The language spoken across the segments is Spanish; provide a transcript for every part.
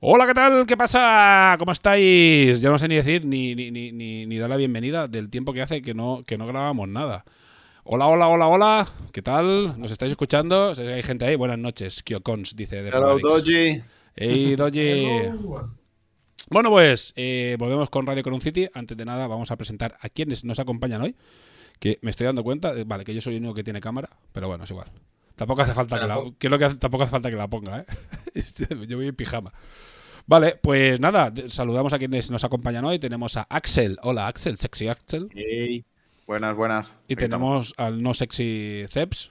Hola, ¿qué tal? ¿Qué pasa? ¿Cómo estáis? Ya no sé ni decir ni, ni, ni, ni, ni dar la bienvenida del tiempo que hace que no, que no grabamos nada. Hola, hola, hola, hola. ¿Qué tal? ¿Nos estáis escuchando? Hay gente ahí. Buenas noches. Kyokons, dice de Hello. Doji. Hey, Doji. Bueno, pues eh, volvemos con Radio Coron City. Antes de nada, vamos a presentar a quienes nos acompañan hoy. Que me estoy dando cuenta, eh, vale, que yo soy el único que tiene cámara, pero bueno, es igual. Tampoco hace falta que la, que es lo que hace- tampoco hace falta que la ponga, ¿eh? Este, yo voy en pijama. Vale, pues nada, saludamos a quienes nos acompañan hoy. Tenemos a Axel. Hola, Axel, sexy Axel. Buenas, buenas. Y tenemos al no sexy Ceps.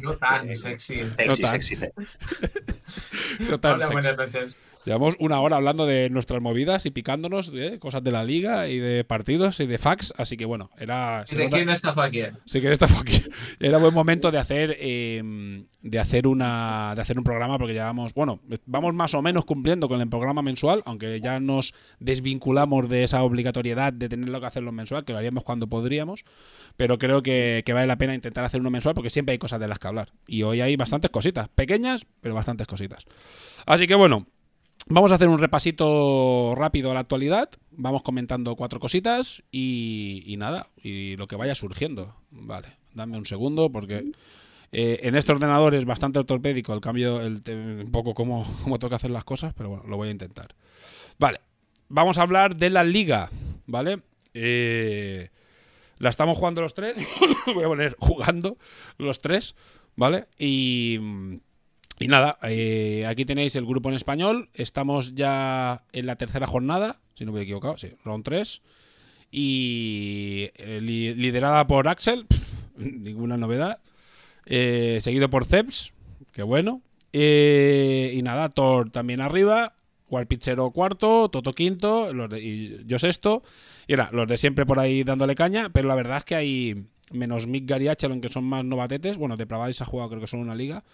No tan sexy. No estamos. tan. Sexy, sexy. No tan Hola, sexy. buenas noches. Llevamos una hora hablando de nuestras movidas y picándonos de cosas de la liga y de partidos y de fax. Así que bueno, era. ¿Y se de quién está Fakir? Sí que está aquí. Era buen momento de hacer eh, de hacer una de hacer un programa porque llevamos, bueno, vamos más o menos cumpliendo con el programa mensual, aunque ya nos desvinculamos de esa obligatoriedad de tenerlo que hacerlo mensual, que lo haríamos cuando podríamos, pero creo que, vale la pena intentar hacer uno mensual porque siempre hay cosas de las que hablar. Y hoy hay bastantes cositas, pequeñas, pero bastantes cositas. Así que bueno, Vamos a hacer un repasito rápido a la actualidad. Vamos comentando cuatro cositas y, nada, y lo que vaya surgiendo. Vale, dame un segundo porque eh, en este ordenador es bastante ortopédico el cambio, el un poco cómo, cómo tengo que hacer las cosas, pero bueno, lo voy a intentar. Vale, vamos a hablar de la liga, ¿vale? Eh, la estamos jugando los tres. voy a poner jugando los tres, ¿vale? Y. Y nada, eh, aquí tenéis el grupo en español. Estamos ya en la tercera jornada, si no me he equivocado, sí, round 3. Y eh, li- liderada por Axel, ninguna novedad. Eh, seguido por Ceps, que bueno. Y nada, Thor también arriba. Warpichero cuarto, Toto quinto, los de- y yo sexto. Y era los de siempre por ahí dándole caña, pero la verdad es que hay menos Mick Gary Achelon, que son más novatetes. Bueno, de Pravais ha jugado creo que son una liga.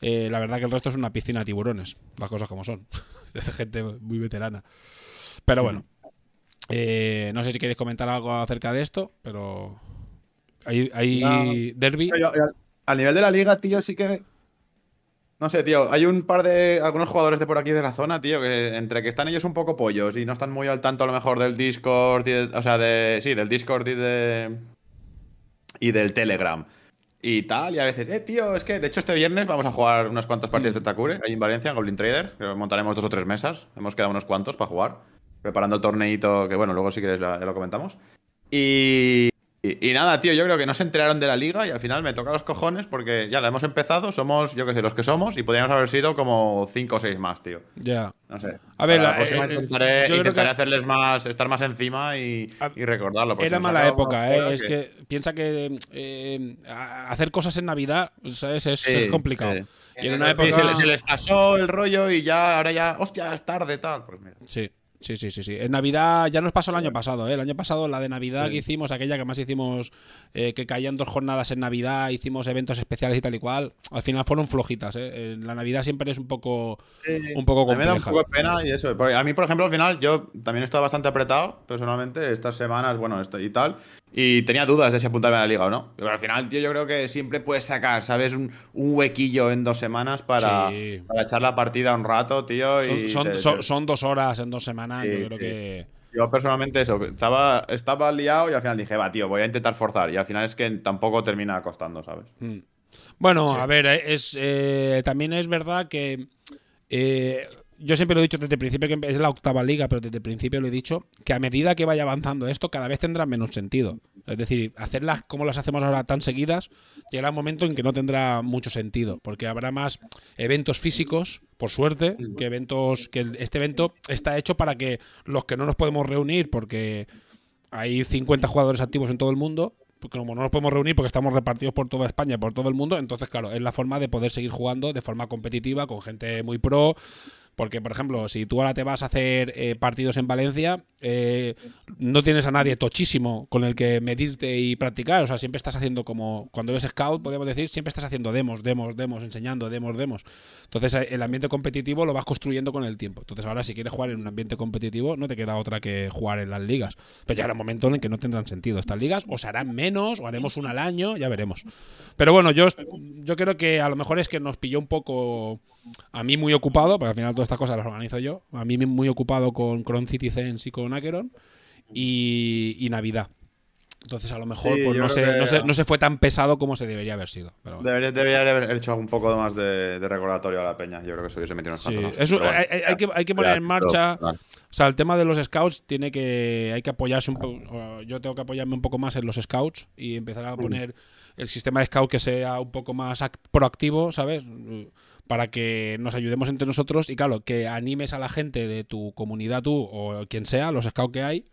Eh, la verdad que el resto es una piscina de tiburones, las cosas como son. Es gente muy veterana. Pero bueno, eh, no sé si queréis comentar algo acerca de esto, pero hay, hay No. derby. Yo- yo- Al nivel de la liga, tío, sí que. No sé, tío. Hay un par de. Algunos jugadores de por aquí de la zona, tío, que entre que están ellos un poco pollos y no están muy al tanto a lo mejor del Discord. y de- o sea, de. Sí, del Discord y de. Y del Telegram. Y tal, y a veces, eh, tío, es que de hecho este viernes vamos a jugar unas cuantas partidas de Takure ahí en Valencia, en Goblin Trader. que montaremos dos o tres mesas. Hemos quedado unos cuantos para jugar. Preparando el torneito, que bueno, luego si quieres ya lo comentamos. Y, Y, y nada, tío, yo creo que no se enteraron de la liga y al final me toca los cojones porque ya la hemos empezado, somos, yo qué sé, los que somos y podríamos haber sido como cinco o seis más, tío. Ya. No sé. A ver, la- la próxima eh, eh, intentaré, yo creo intentaré que- hacerles más, estar más encima y, A- y recordarlo. Era si mala época, ¿eh? Es que piensa que eh, hacer cosas en Navidad ¿sabes? es, Sí, es complicado. sí. Y en una época. Sí, se, les- se les pasó el rollo y ya, ahora ya, hostia, es tarde, tal. Pues mira. Sí, sí, sí, sí, sí. En Navidad ya nos pasó el año pasado, ¿eh? El año pasado la de Navidad que hicimos, aquella que más hicimos, eh, que caían dos jornadas en Navidad, hicimos eventos especiales y tal y cual, al final fueron flojitas, ¿eh? La Navidad siempre es un poco, un poco A mí me da un compleja. poco de pena y eso. porque a mí, por ejemplo, al final, yo también he estado bastante apretado, personalmente, estas semanas, bueno, esto y tal. Y tenía dudas de si apuntarme a la liga o no. Pero al final, tío, yo creo que siempre puedes sacar, ¿sabes? Un, un huequillo en dos semanas para, Sí. para echar la partida un rato, tío. Son, y son, te- son- te- son dos horas en dos semanas, Sí, yo creo sí. que... Yo personalmente eso, estaba, estaba liado y al final dije, va, tío, voy a intentar forzar. Y al final es que tampoco termina costando, ¿sabes? Mm. Bueno, a ver, eh, es, eh, también es verdad que eh, yo siempre lo he dicho desde el principio, que es la octava liga, pero desde el principio lo he dicho, que a medida que vaya avanzando esto, cada vez tendrá menos sentido. Es decir, hacerlas como las hacemos ahora tan seguidas, llegará un momento en que no tendrá mucho sentido, porque habrá más eventos físicos, por suerte, que eventos, que este evento está hecho para que los que no nos podemos reunir, porque hay 50 jugadores activos en todo el mundo, como no nos podemos reunir porque estamos repartidos por toda España, por todo el mundo, entonces claro, es la forma de poder seguir jugando de forma competitiva con gente muy pro. Porque, por ejemplo, si tú ahora te vas a hacer eh, partidos en Valencia, eh, no tienes a nadie tochísimo con el que medirte y practicar. O sea, siempre estás haciendo como, cuando eres scout, podemos decir, siempre estás haciendo demos, demos, demos, enseñando, demos, demos. Entonces, eh, el ambiente competitivo lo vas construyendo con el tiempo. Entonces, ahora si quieres jugar en un ambiente competitivo, no te queda otra que jugar en las ligas. Pero llegará un momento en el que no tendrán sentido estas ligas, o se harán menos, o haremos una al año, ya veremos. Pero bueno, yo, yo creo que a lo mejor es que nos pilló un poco a mí muy ocupado, porque al final todas estas cosas las organizo yo. A mí muy ocupado con Cron Citizens y con Acheron. Y, y Navidad. Entonces a lo mejor Sí, pues, no, se, que- no, se, no se fue tan pesado como se debería haber sido. Pero bueno. Debería, debería haber hecho un poco más de, de recordatorio a la peña. Yo creo que se hubiese metido unos Sí, cuantos más. eso- bueno, hay, hay- que, hay que poner en marcha. O sea, el tema de los scouts tiene que. Hay que apoyarse un poco. Yo tengo que apoyarme un poco más en los scouts y empezar a poner el sistema de scout que sea un poco más act- proactivo, ¿sabes? Para que nos ayudemos entre nosotros y, claro, que animes a la gente de tu comunidad, tú o quien sea, los scouts que hay,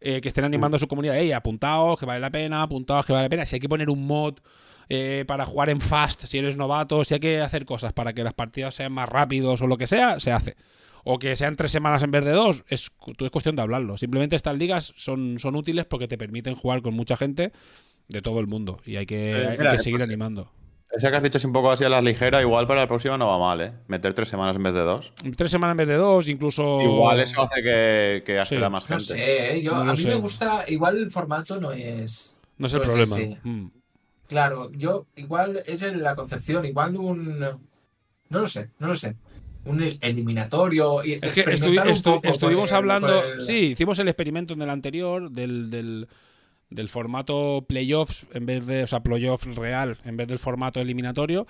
eh, que estén animando a su comunidad. Ey, apuntaos, que vale la pena, apuntaos, que vale la pena. Si hay que poner un mod eh, para jugar en fast, si eres novato, si hay que hacer cosas para que las partidas sean más rápidos o lo que sea, se hace. O que sean tres semanas en vez de dos, es, es cuestión de hablarlo. Simplemente estas ligas son, son útiles porque te permiten jugar con mucha gente de todo el mundo y hay que, Eh, hay mira, que seguir pues, animando. Esa que has dicho es un poco así a la ligera, igual para la próxima no va mal, ¿eh? Meter tres semanas en vez de dos. Tres semanas en vez de dos, incluso. Igual eso hace que, que Sí. más No gente. sé, ¿eh? yo, No lo a mí sé. me gusta, igual el formato no es... No es el problema. Mm. Claro, yo igual es en la concepción, igual un... No lo sé, no lo sé. Un el- eliminatorio y Es que estu- experimentar un estu- poco estuvimos el- hablando. el- Sí, hicimos el experimento en el anterior del, del, del formato playoffs en vez de. O sea, playoff real en vez del formato eliminatorio.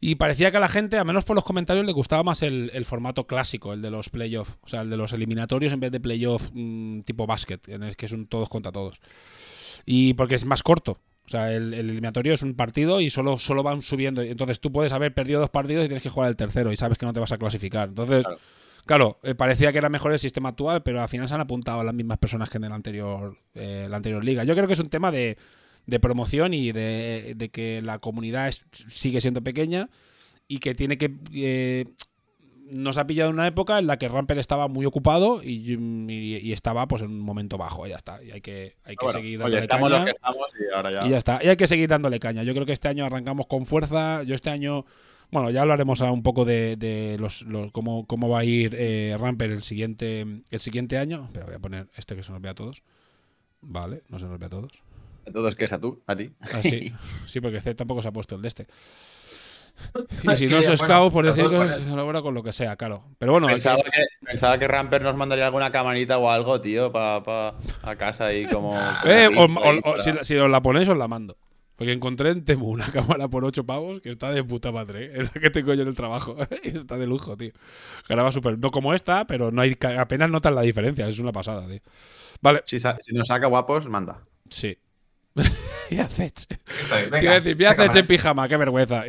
Y parecía que a la gente, a menos por los comentarios, le gustaba más el, el formato clásico, el de los playoffs. O sea, el de los eliminatorios en vez de playoff mm, tipo básquet, en el que es un todos contra todos. Y porque es más corto. O sea, el, el eliminatorio es un partido y solo, solo van subiendo. Entonces tú puedes haber perdido dos partidos y tienes que jugar el tercero y sabes que no te vas a clasificar. Entonces. Claro, eh, parecía que era mejor el sistema actual, pero al final se han apuntado las mismas personas que en el anterior, eh, la anterior liga. Yo creo que es un tema de, de promoción y de, de que la comunidad es- sigue siendo pequeña y que tiene que... eh, nos ha pillado en una época en la que Ramper estaba muy ocupado y, y- y estaba pues en un momento bajo, ya está. Y hay que, hay que Bueno, seguir oye, dándole estamos caña. los que estamos y ahora ya. Y ya está. Y hay que seguir dándole caña. Yo creo que este año arrancamos con fuerza. Yo este año. Bueno, ya hablaremos a un poco de, de los, los- cómo, cómo va a ir eh, Ramper el siguiente, el siguiente año. Pero voy a poner este que se nos vea a todos. Vale, no se nos ve a todos. Entonces, ¿qué es a tú? ¿A ti? Ah, sí. sí, porque este tampoco se ha puesto el de este. Y si que, no es bueno, scout, por decir que con se logra con lo que sea, claro. Pero bueno, que- Pensaba que, pensaba que Ramper nos mandaría alguna camarita o algo, tío, para a casa ahí como. Eh, para- si, si os la ponéis, os la mando. Porque encontré en Temu una cámara por 8 pavos que está de puta madre. ¿eh? Es la que tengo yo en el trabajo. está de lujo, tío. Graba súper. No como esta, pero no hay ca- apenas notas la diferencia. Es una pasada, tío. Vale, Si, nos saca guapos, manda. sí. y haces. Te iba a decir, en pijama, qué vergüenza.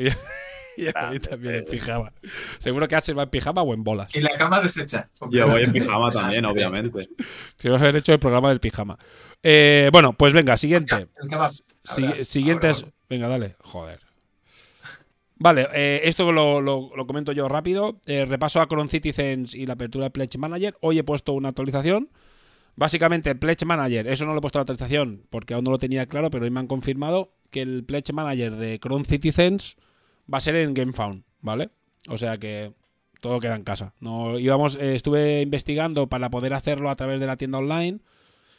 Y, a mí también en pijama. Seguro que Aces va en pijama o en bolas. Y la cama deshecha. Yo voy en pijama también, obviamente. Si vamos a haber hecho el programa del pijama. Eh, bueno, pues venga, siguiente. Si- siguientes. ahora, Venga, dale. Joder. Vale, eh, esto lo, lo- lo comento yo rápido. Eh, repaso a Cron Citizens y la apertura de Pledge Manager. Hoy he puesto una actualización. Básicamente, Pledge Manager, eso no lo he puesto la actualización porque aún no lo tenía claro, pero hoy me han confirmado que el Pledge Manager de Cron Citizens va a ser en GameFound, ¿vale? O sea que todo queda en casa. No íbamos, eh, estuve investigando para poder hacerlo a través de la tienda online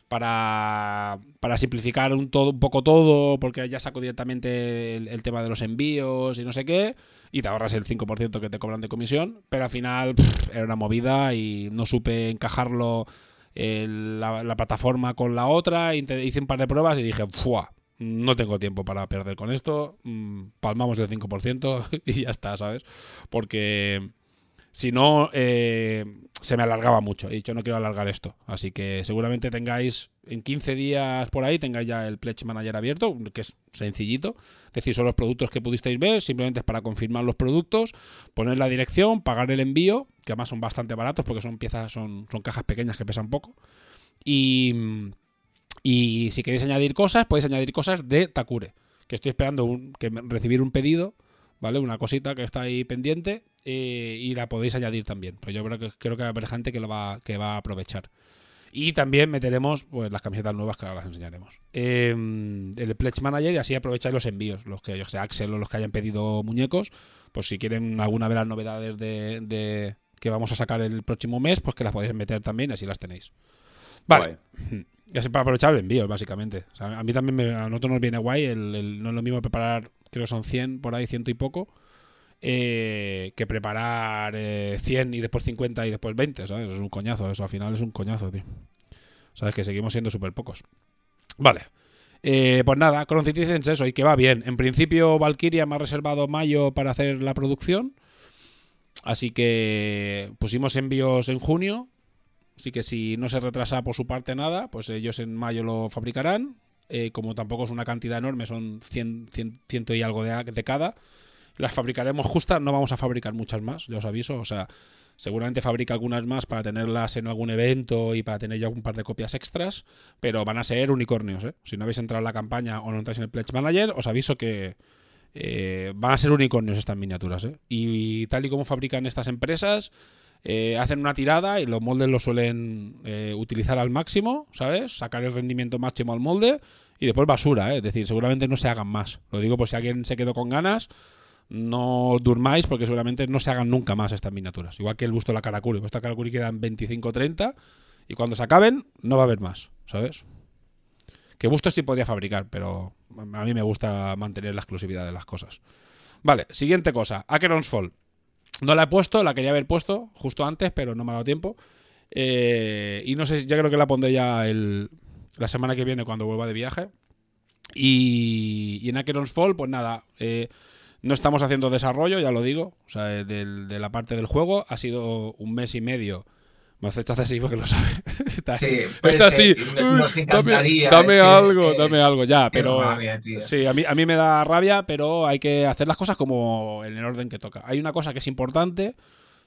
para, para simplificar un, todo, un poco todo, porque ya saco directamente el, tema de los envíos y no sé qué, y te ahorras el 5% que te cobran de comisión, pero al final era una movida y no supe encajarlo el- la, la plataforma con la otra, hice un par de pruebas y dije, ¡fua! No tengo tiempo para perder con esto, mm, palmamos el 5% y ya está, ¿sabes? Porque si no, eh, se me alargaba mucho. He dicho, no quiero alargar esto. Así que seguramente tengáis en 15 días por ahí, tengáis ya el Pledge Manager abierto, que es sencillito. Es decir, son los productos que pudisteis ver, simplemente es para confirmar los productos, poner la dirección, pagar el envío, que además son bastante baratos porque son piezas, son, son cajas pequeñas que pesan poco. Y, y si queréis añadir cosas, podéis añadir cosas de Takure. Que estoy esperando un- que recibir un pedido, ¿vale? Una cosita que está ahí pendiente eh, y la podéis añadir también. Pues yo creo que, creo que va a haber gente que lo va, que va a aprovechar. Y también meteremos pues, las camisetas nuevas que ahora las enseñaremos. Eh, el Pledge Manager y así aprovecháis los envíos. Los que, yo sé, Axel o los que hayan pedido muñecos, pues si quieren alguna de las novedades de, de- que vamos a sacar el próximo mes, pues que las podéis meter también, así las tenéis. Vale. Ya sé para aprovechar el envío, básicamente. A mí también me- a nosotros nos viene guay. El, no es lo mismo preparar, creo que son 100 por ahí, ciento y poco, eh, que preparar eh, 100 y después 50 y después 20, ¿sabes? Es un coñazo, eso al final es un coñazo, tío. Sabes que seguimos siendo súper pocos. Vale. Eh, pues nada, Citizens eso, y que va bien. En principio, Valkyria me ha reservado mayo para hacer la producción. Así que pusimos envíos en junio. Así que si no se retrasa por su parte nada, pues ellos en mayo lo fabricarán. Eh, como tampoco es una cantidad enorme, son 100, 100 ciento y algo de, de cada. Las fabricaremos justas, no vamos a fabricar muchas más, ya os aviso. O sea, seguramente fabrica algunas más para tenerlas en algún evento y para tener ya un par de copias extras, pero van a ser unicornios. ¿eh? Si no habéis entrado en la campaña o no entráis en el Pledge Manager, os aviso que eh, van a ser unicornios estas miniaturas. ¿eh? Y, tal y como fabrican estas empresas, eh, hacen una tirada y los moldes los suelen eh, utilizar al máximo, ¿sabes? Sacar el rendimiento máximo al molde y después basura, ¿eh? es decir, seguramente no se hagan más. Lo digo por si alguien se quedó con ganas, no durmáis porque seguramente no se hagan nunca más estas miniaturas. Igual que el busto de la Karakuri. Esta Karakuri quedan 25-30 y cuando se acaben no va a haber más, ¿sabes? Que bustos sí podía fabricar, pero a mí me gusta mantener la exclusividad de las cosas. Vale, siguiente cosa. Acheron's Fall. No la he puesto, la quería haber puesto justo antes, pero no me ha dado tiempo. Eh, y no sé, ya creo que la pondré ya el, la semana que viene cuando vuelva de viaje. Y, y en Acheron's Fall, pues nada, eh, no estamos haciendo desarrollo, ya lo digo, o sea, eh, de la parte del juego. Ha sido un mes y medio. Me hace así porque lo sabe. Está, Sí, está pues, así. eh, nos "Uy, encantaría, Dame, dame es que- algo, es que- dame algo, ya, pero. rabia. Sí, a mí, a mí me da rabia, pero hay que hacer las cosas como en el orden que toca. Hay una cosa que es importante,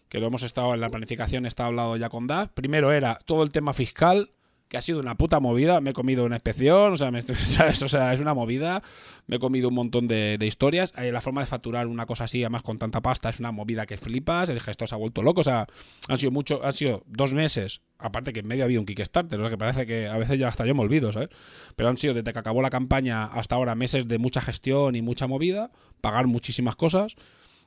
que lo hemos estado en la planificación, está hablado ya con DAF. Primero era todo el tema fiscal, que ha sido una puta movida. Me he comido una inspección, o sea, me es una movida. Me he comido un montón de, historias. La forma de facturar una cosa así, además con tanta pasta, es una movida que flipas. El gestor se ha vuelto loco. O sea, han sido mucho, han sido dos meses. Aparte que en medio había un Kickstarter, lo que parece que a veces ya hasta yo me olvido, ¿sabes? Pero han sido desde que acabó la campaña hasta ahora meses de mucha gestión y mucha movida, pagar muchísimas cosas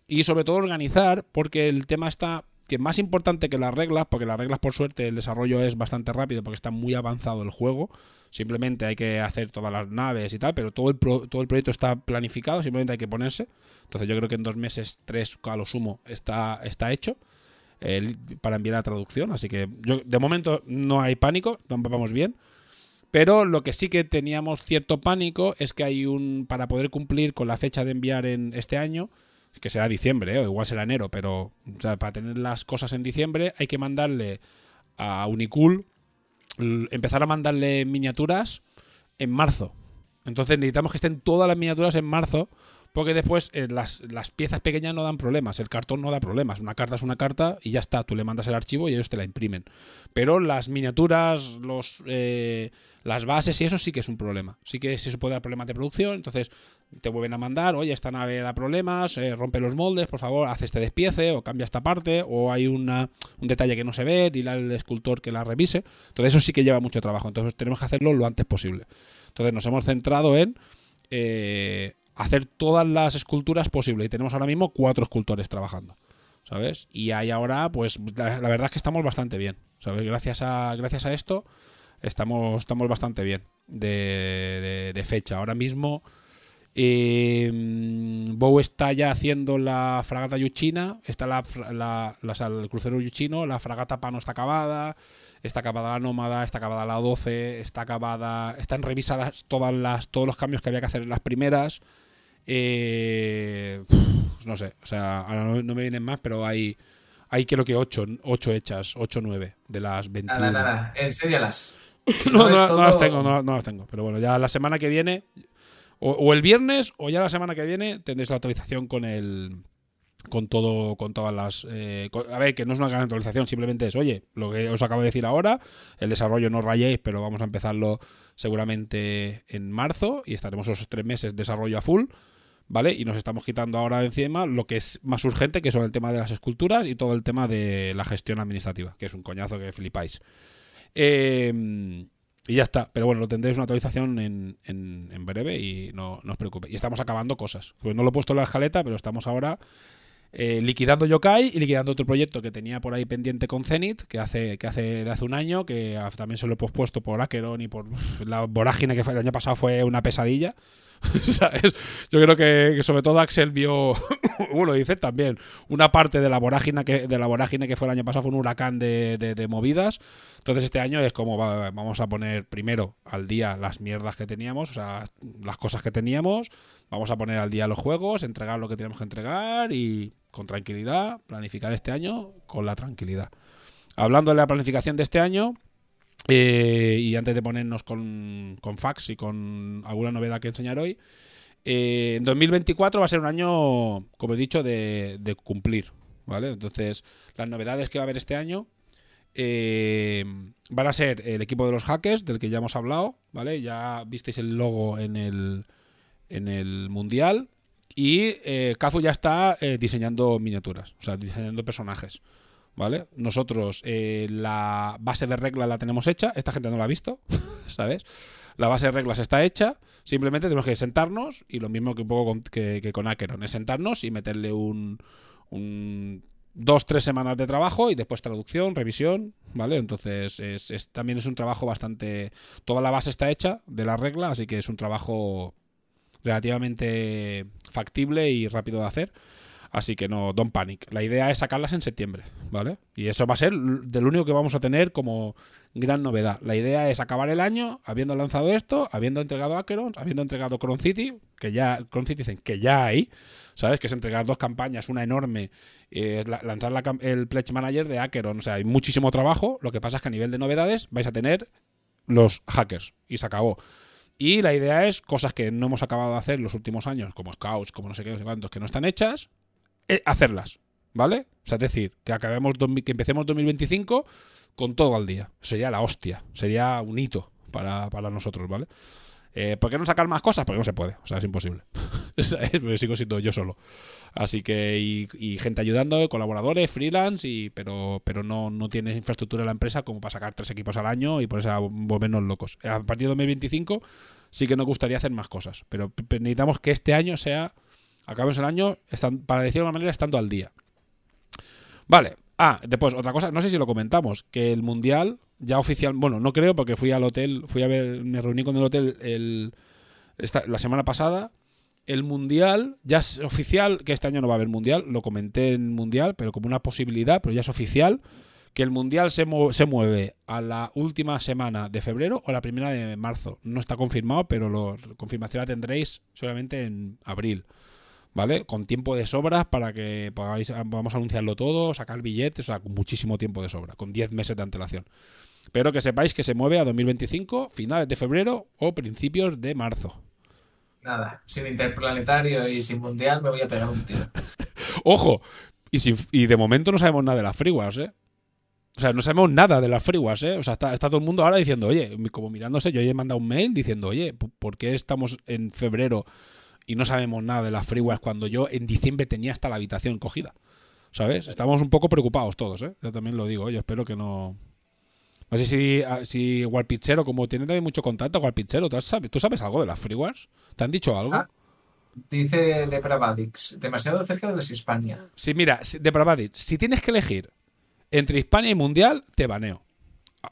y sobre todo organizar, porque el tema está que más importante que las reglas, porque las reglas por suerte el desarrollo es bastante rápido porque está muy avanzado el juego, simplemente hay que hacer todas las naves y tal, pero todo el, pro- todo el proyecto está planificado, simplemente hay que ponerse. Entonces yo creo que en dos meses, tres a lo sumo, está, está hecho para enviar a traducción, así que de momento no hay pánico, vamos bien. Pero lo que sí que teníamos cierto pánico es que hay un. Para poder cumplir con la fecha de enviar en este año, que será diciembre, ¿eh? o igual será enero, pero para tener las cosas en diciembre hay que mandarle a Unicool, empezar a mandarle miniaturas en marzo. Entonces necesitamos que estén todas las miniaturas en marzo porque después eh, las, las piezas pequeñas no dan problemas, el cartón no da problemas. Una carta es una carta y ya está, tú le mandas el archivo y ellos te la imprimen. Pero las miniaturas, los, eh, las bases y eso sí que es un problema. Sí que se puede dar problemas de producción, entonces te vuelven a mandar, oye, esta nave da problemas, eh, rompe los moldes, por favor, haz este despiece o cambia esta parte, o hay una, un detalle que no se ve, dile al escultor que la revise. Entonces eso sí que lleva mucho trabajo, entonces tenemos que hacerlo lo antes posible. Entonces nos hemos centrado en hacer todas las esculturas posibles y tenemos ahora mismo cuatro escultores trabajando. ¿Sabes? Y ahí ahora, pues la, verdad es que estamos bastante bien. ¿Sabes? Gracias a, gracias a esto estamos, estamos bastante bien de, de fecha. Ahora mismo eh, Bow está ya haciendo la fragata Yuchina, está la, el crucero Yuchino, la fragata Pano está acabada, está acabada la Nómada, está acabada la 12, está acabada, están revisadas todas las, todos los cambios que había que hacer en las primeras. Eh, no sé, o sea, ahora no, me vienen más, pero hay, hay creo que 8, 8 hechas, 8 o 9 de las 21. Nada, nada, enséñalas. no, no, no, las tengo, no, las tengo. Pero bueno, ya la semana que viene o, el viernes o ya la semana que viene tendréis la actualización con el con todo, con todas las... Eh, a ver, que no es una gran actualización, simplemente es, oye, lo que os acabo de decir ahora, el desarrollo no rayéis, pero vamos a empezarlo seguramente en marzo y estaremos esos tres meses de desarrollo a full, ¿vale? Y nos estamos quitando ahora encima lo que es más urgente, que son el tema de las esculturas y todo el tema de la gestión administrativa, que es un coñazo que flipáis. Eh, y ya está. Pero bueno, lo tendréis una actualización en, en, breve y no, no, os preocupéis. Y estamos acabando cosas. Pues no lo he puesto en la escaleta, pero estamos ahora eh, liquidando Yokai y liquidando otro proyecto que tenía por ahí pendiente con Zenith, que hace, que hace de hace un año, que también se lo he pospuesto por Acheron y por la vorágine que fue el año pasado fue una pesadilla. Yo creo que, sobre todo Axel vio, bueno, dice también, una parte de la vorágine que, de la vorágine que fue el año pasado fue un huracán de, de, movidas. Entonces este año es como vamos a poner primero al día las mierdas que teníamos, o sea, las cosas que teníamos, vamos a poner al día los juegos, entregar lo que tenemos que entregar y con tranquilidad, planificar este año con la tranquilidad. Hablando de la planificación de este año, eh, y antes de ponernos con, con fax y con alguna novedad que enseñar hoy, eh, en 2024 va a ser un año, como he dicho, de, cumplir. ¿Vale? Entonces, las novedades que va a haber este año eh, van a ser el equipo de los hackers, del que ya hemos hablado, ¿vale? Ya visteis el logo en el, en el Mundial. Y Kazu ya está diseñando miniaturas, o sea, diseñando personajes. ¿Vale? Nosotros eh, la base de reglas la tenemos hecha, esta gente no la ha visto, ¿sabes? La base de reglas está hecha, simplemente tenemos que sentarnos y lo mismo que un poco con, que, con Acheron, es sentarnos y meterle un, un dos, tres semanas de trabajo y después traducción, revisión, ¿vale? Entonces es, también es un trabajo bastante... Toda la base está hecha de la regla, así que es un trabajo relativamente factible y rápido de hacer. Así que no, don't panic. La idea es sacarlas en septiembre, ¿vale? Y eso va a ser del único que vamos a tener como gran novedad. La idea es acabar el año habiendo lanzado esto, habiendo entregado Acheron, habiendo entregado Cron City, que ya, Cron City dicen que ya hay, ¿sabes? Que es entregar dos campañas, una enorme, eh, lanzar el Pledge Manager de Acheron. O sea, hay muchísimo trabajo. Lo que pasa es que a nivel de novedades vais a tener los hackers y se acabó. Y la idea es cosas que no hemos acabado de hacer los últimos años, como Scouts, como no sé qué, no sé cuántos, que no están hechas, hacerlas, ¿vale? O sea, es decir, que acabemos que empecemos 2025 con todo al día. Sería la hostia, sería un hito para, nosotros, ¿vale? Eh, ¿Por qué no sacar más cosas? Porque no se puede, o sea, es imposible. sigo siendo yo solo. Así que, y, gente ayudando, colaboradores, freelance, y, pero, pero no, no tienes infraestructura en la empresa como para sacar tres equipos al año y por eso volvernos locos. A partir de 2025 sí que nos gustaría hacer más cosas, pero necesitamos que este año sea acabemos el año, están, para decirlo de una manera, estando al día. Vale. Ah, después, otra cosa, no sé si lo comentamos, que el Mundial ya oficial, bueno, no creo porque fui al hotel, fui a ver, me reuní con el hotel el, la semana pasada. El Mundial ya es oficial, que este año no va a haber Mundial, lo comenté en Mundial, pero como una posibilidad, pero ya es oficial, que el Mundial se, se mueve a la última semana de febrero o la primera de marzo. No está confirmado, pero la confirmación la tendréis solamente en abril. ¿Vale? Con tiempo de sobra para que podáis, podamos anunciarlo todo, sacar billetes, o sea, con muchísimo tiempo de sobra, con 10 meses de antelación. Pero que sepáis que se mueve a 2025, finales de febrero o principios de marzo, nada, sin interplanetario y sin mundial me voy a pegar un tiro. Ojo, y, sin- y de momento no sabemos nada de las free wars, ¿eh? O sea, no sabemos nada de las free wars, ¿eh? O sea, está, está todo el mundo ahora diciendo, oye, como mirándose, yo ya he mandado un mail diciendo, oye, ¿por- ¿por qué estamos en febrero y no sabemos nada de las free wars cuando yo en diciembre tenía hasta la habitación cogida? ¿Sabes? Estamos un poco preocupados todos, ¿eh? Yo también lo digo, yo espero que no... No sé si, ah, si Warpichero, como tiene también mucho contacto, Warpichero, ¿tú sabes, ¿tú sabes algo de las free wars? ¿Te han dicho algo? Ah. Dice Depravadix, demasiado cerca de las Hispania. Sí, mira, si- de Pravadic, si tienes que elegir entre Hispania y Mundial, te baneo.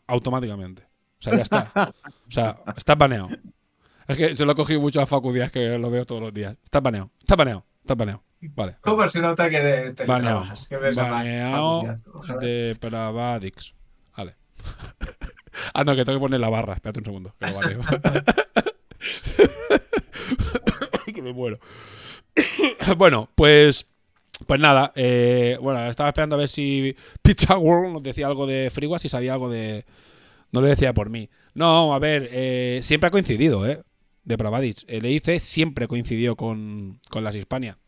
Automáticamente. O sea, ya está. O sea, estás baneado. Es que se lo he cogido mucho a Facu Díaz, que lo veo todos los días. Estás baneado. Estás baneado. Estás baneado. Vale. ¿Cómo se nota que de- te Baneado. Que ves Baneado de Pravadix. Vale. ah, no, que tengo que poner la barra. Espérate un segundo. Que lo baneo. que me muero. bueno, pues. Pues nada, eh, bueno, estaba esperando a ver si Pizza World nos decía algo de Frigua, si sabía algo de. No lo decía por mí. No, a ver, eh, siempre ha coincidido, ¿eh? De Pravadic. El EIC siempre coincidió con, con las Hispania.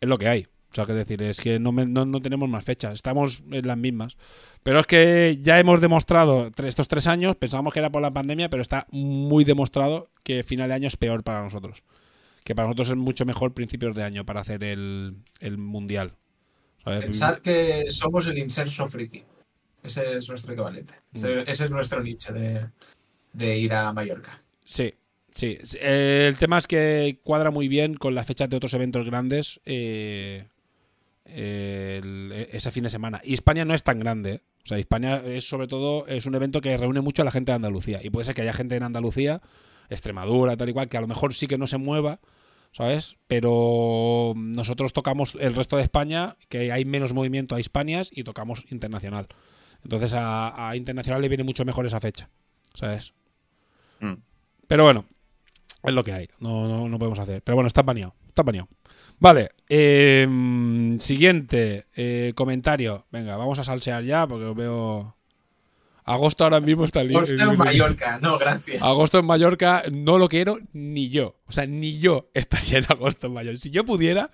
Es lo que hay. O sea, que decir, es que no, me- no, no tenemos más fechas. Estamos en las mismas. Pero es que ya hemos demostrado estos tres años, pensábamos que era por la pandemia, pero está muy demostrado que final de año es peor para nosotros. Que para nosotros es mucho mejor principios de año para hacer el, el mundial. ¿Sabes? Pensad que somos el inserso friki. Ese es nuestro equivalente. Ese, Mm. ese es nuestro nicho de, de ir a Mallorca. Sí, sí. Eh, el tema es que cuadra muy bien con las fechas de otros eventos grandes eh, el- e- ese fin de semana. Y España no es tan grande. ¿eh? O sea, España es sobre todo es un evento que reúne mucho a la gente de Andalucía. Y puede ser que haya gente en Andalucía, Extremadura, tal y cual, que a lo mejor sí que no se mueva, ¿sabes? Pero nosotros tocamos el resto de España, que hay menos movimiento a Hispanias y tocamos internacional. Entonces a, a internacional le viene mucho mejor esa fecha, ¿sabes? Mm. Pero bueno, es lo que hay. No, no, no podemos hacer. Pero bueno, está baneado. Está baneado. Vale. eh, siguiente eh, comentario. Venga, vamos a salsear ya porque veo. Agosto ahora mismo está libre. Hostia, en Mallorca, no, gracias. Agosto en Mallorca no lo quiero ni yo. O sea, ni yo estaría en agosto en Mallorca. Si yo pudiera,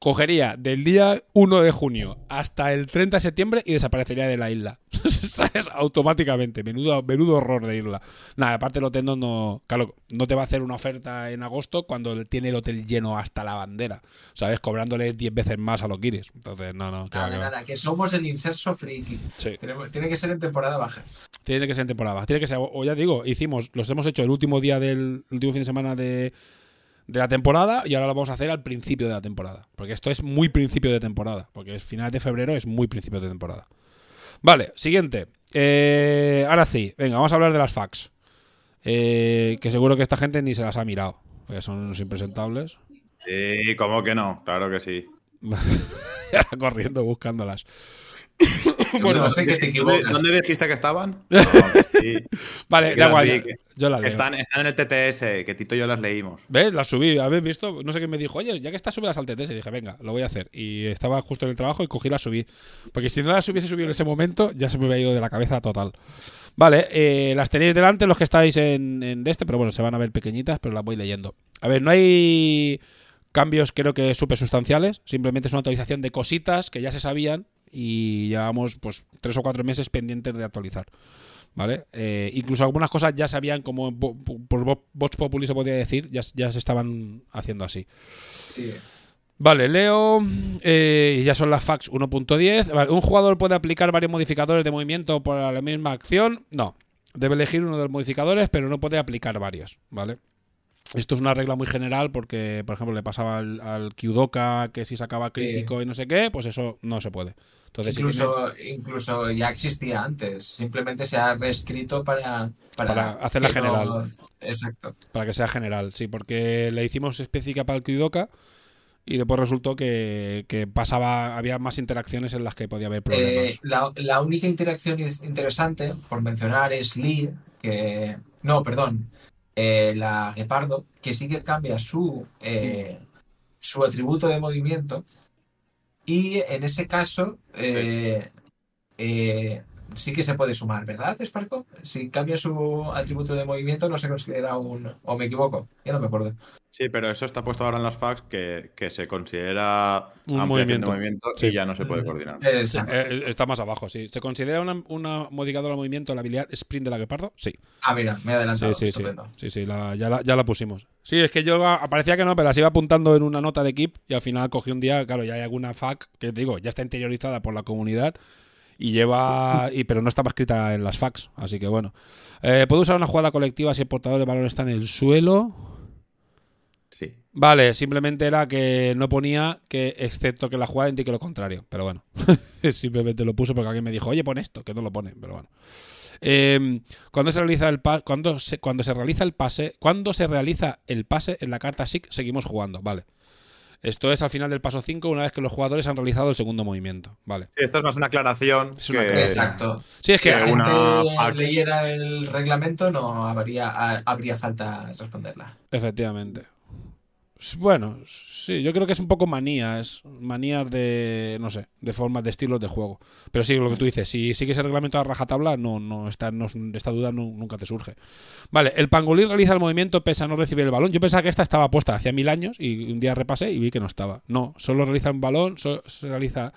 cogería del día 1 de junio hasta el 30 de septiembre y desaparecería de la isla. ¿Sabes? Automáticamente. Menudo, menudo horror de isla. Nada, aparte el hotel no, no, claro, no te va a hacer una oferta en agosto cuando tiene el hotel lleno hasta la bandera. ¿Sabes? Cobrándole 10 veces más a lo que iris. Entonces, no, no. va, Nada, nada, que somos el inserso friki. Sí. Tenemos- tiene que ser en temporada baja. Tiene que ser en temporada. Tiene que ser, o ya digo, hicimos, los hemos hecho el último día del el último fin de semana de, de la temporada y ahora lo vamos a hacer al principio de la temporada. Porque esto es muy principio de temporada. Porque es final de febrero, es muy principio de temporada. Vale, siguiente. Eh, ahora sí, venga, vamos a hablar de las fax. Eh, que seguro que esta gente ni se las ha mirado. Porque son unos impresentables. Sí, ¿cómo que no? Claro que sí. Ahora corriendo buscándolas. Bueno, no sé que te ¿Dónde, equivocas. dónde dijiste que estaban? No, que sí. Vale, da las igual. Yo las leo. Están, están en el TTS, que Tito y yo las leímos. ¿Ves? Las subí. ¿Habéis visto? No sé qué me dijo. Oye, ya que estás, subidas al TTS. Y dije, venga, lo voy a hacer. Y estaba justo en el trabajo y cogí la subí. Porque si no las hubiese subido en ese momento, ya se me hubiera ido de la cabeza total. Vale, eh, las tenéis delante los que estáis en, en de este, pero bueno, se van a ver pequeñitas, pero las voy leyendo. A ver, no hay cambios, creo que súper sustanciales. Simplemente es una actualización de cositas que ya se sabían y llevamos pues tres o cuatro meses pendientes de actualizar. ¿Vale? Eh, incluso algunas cosas ya sabían, como por Vo- Vox Populi se podría decir, ya, ya se estaban haciendo así. Sí. Vale, leo. eh, ya son las fax 1.10. Vale, ¿Un jugador puede aplicar varios modificadores de movimiento por la misma acción? No. Debe elegir uno de los modificadores, pero no puede aplicar varios. ¿Vale? Esto es una regla muy general porque, por ejemplo, le pasaba al, al Kyudoka que si sacaba crítico y no sé qué, pues eso no se puede. Entonces, incluso, incluso ya existía antes. Simplemente se ha reescrito para, para, Para hacerla no- general. Exacto. Para que sea general, sí, porque le hicimos específica para el Kyudoka y después resultó que, que pasaba, había más interacciones en las que podía haber problemas. Eh, la, la única interacción interesante, por mencionar, es Lee, que. No, perdón. eh, la Guepardo, que sí que cambia su, eh, su atributo de movimiento. Y en ese caso, eh, eh, sí que se puede sumar, ¿verdad, Sparko? Si cambia su atributo de movimiento, no se considera un. ¿O me equivoco? Ya no me acuerdo. Sí, pero eso está puesto ahora en las facs que, que se considera Un movimiento. de movimiento Sí. y ya no se puede coordinar. Exacto. Eh, está más abajo, sí. ¿Se considera una, una modificadora de movimiento la habilidad sprint de la guepardo? Sí. Ah, mira, me he Sí, adelantado. sí, sí. Estupendo. Sí, sí, la- ya, la, ya la pusimos. Sí, es que yo ah, parecía que no, pero las iba apuntando en una nota de equip y al final cogí un día, claro, ya hay alguna FAQ que te digo, ya está interiorizada por la comunidad y lleva. y pero no estaba escrita en las FAQs, así que bueno. Eh, ¿Puedo usar una jugada colectiva si el portador de balón está en el suelo? Sí. Vale, simplemente era que no ponía que, excepto que la jugada indique lo contrario. Pero bueno, simplemente lo puse porque alguien me dijo, oye, pon esto, que no lo pone, pero bueno. Eh, cuando se realiza el pa- cuando se, cuando se realiza el pase, cuando se realiza el pase en la carta SIC, seguimos jugando, vale. Esto es al final del paso 5, una vez que los jugadores han realizado el segundo movimiento, vale. Sí, esta es más una aclaración. Es una que- aclaración. Exacto. Sí, es Si que la Eh, una gente leyera el reglamento, no habría, ha- habría falta responderla. Efectivamente. Bueno, sí, yo creo que es un poco manías, manías de, no sé, de formas, de estilos de juego. Pero sí, lo que tú dices, si sigues el reglamento a rajatabla, no, no, esta, no, esta duda nu- nunca te surge. Vale, el pangolín realiza el movimiento pese a no recibir el balón. Yo pensaba que esta estaba puesta hacía mil años y un día repasé y vi que no estaba. No, solo realiza un balón, so- se realiza...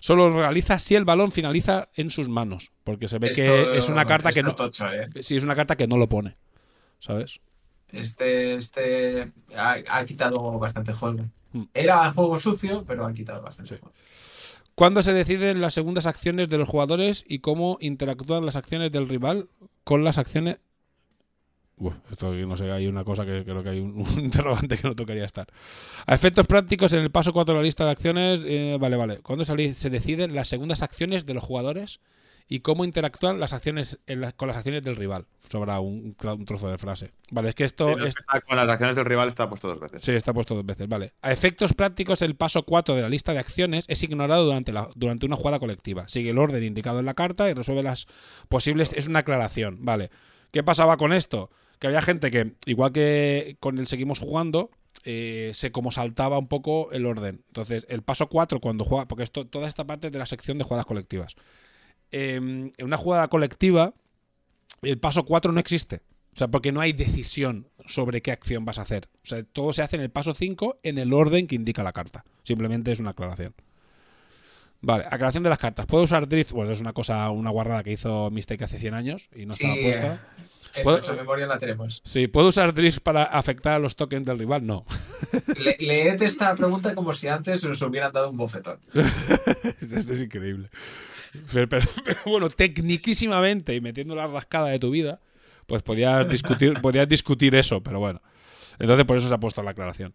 Solo realiza si el balón finaliza en sus manos. Porque se ve Esto que es una carta que no. está tocho, ¿eh? Sí, es una carta que no lo pone. ¿Sabes? Este, este ha, ha quitado bastante juego. Mm. Era juego sucio, pero ha quitado bastante juego. ¿Cuándo se deciden las segundas acciones de los jugadores y cómo interactúan las acciones del rival con las acciones? Uf, esto aquí no sé, hay una cosa que creo que hay un, un interrogante que no tocaría estar. A efectos prácticos, en el paso 4 de la lista de acciones, eh, vale, vale. ¿Cuándo se deciden las segundas acciones de los jugadores y cómo interactúan las acciones en la- con las acciones del rival? Sobra un, un trozo de frase. Vale, es que Sí, esto no, es, está con las acciones del rival está puesto dos veces. Sí, está puesto dos veces, vale. A efectos prácticos, el paso 4 de la lista de acciones es ignorado durante, la, durante una jugada colectiva. Sigue el orden indicado en la carta y resuelve las posibles. Es una aclaración, vale. ¿Qué pasaba con esto? Que había gente que, igual que con el seguimos jugando, eh, se como saltaba un poco el orden. Entonces, el paso 4 cuando juega, porque esto, toda esta parte es de la sección de jugadas colectivas. Eh, en una jugada colectiva, el paso 4 no existe. O sea, porque no hay decisión sobre qué acción vas a hacer. O sea, todo se hace en el paso 5 en el orden que indica la carta. Simplemente es una aclaración. Vale, aclaración de las cartas. ¿Puedo usar drift? Bueno, es una cosa, una guarrada que hizo Mistake hace 100 años y no Sí, estaba puesta. En ¿Puedo- nuestra memoria la tenemos. Sí, ¿puedo usar drift para afectar a los tokens del rival? No. Le, leed esta pregunta como si antes os hubieran dado un bofetón. Esto es increíble. Pero, bueno, tecniquísimamente y metiendo la rascada de tu vida, pues podías discutir, podías discutir eso, pero bueno. Entonces por eso se ha puesto la aclaración.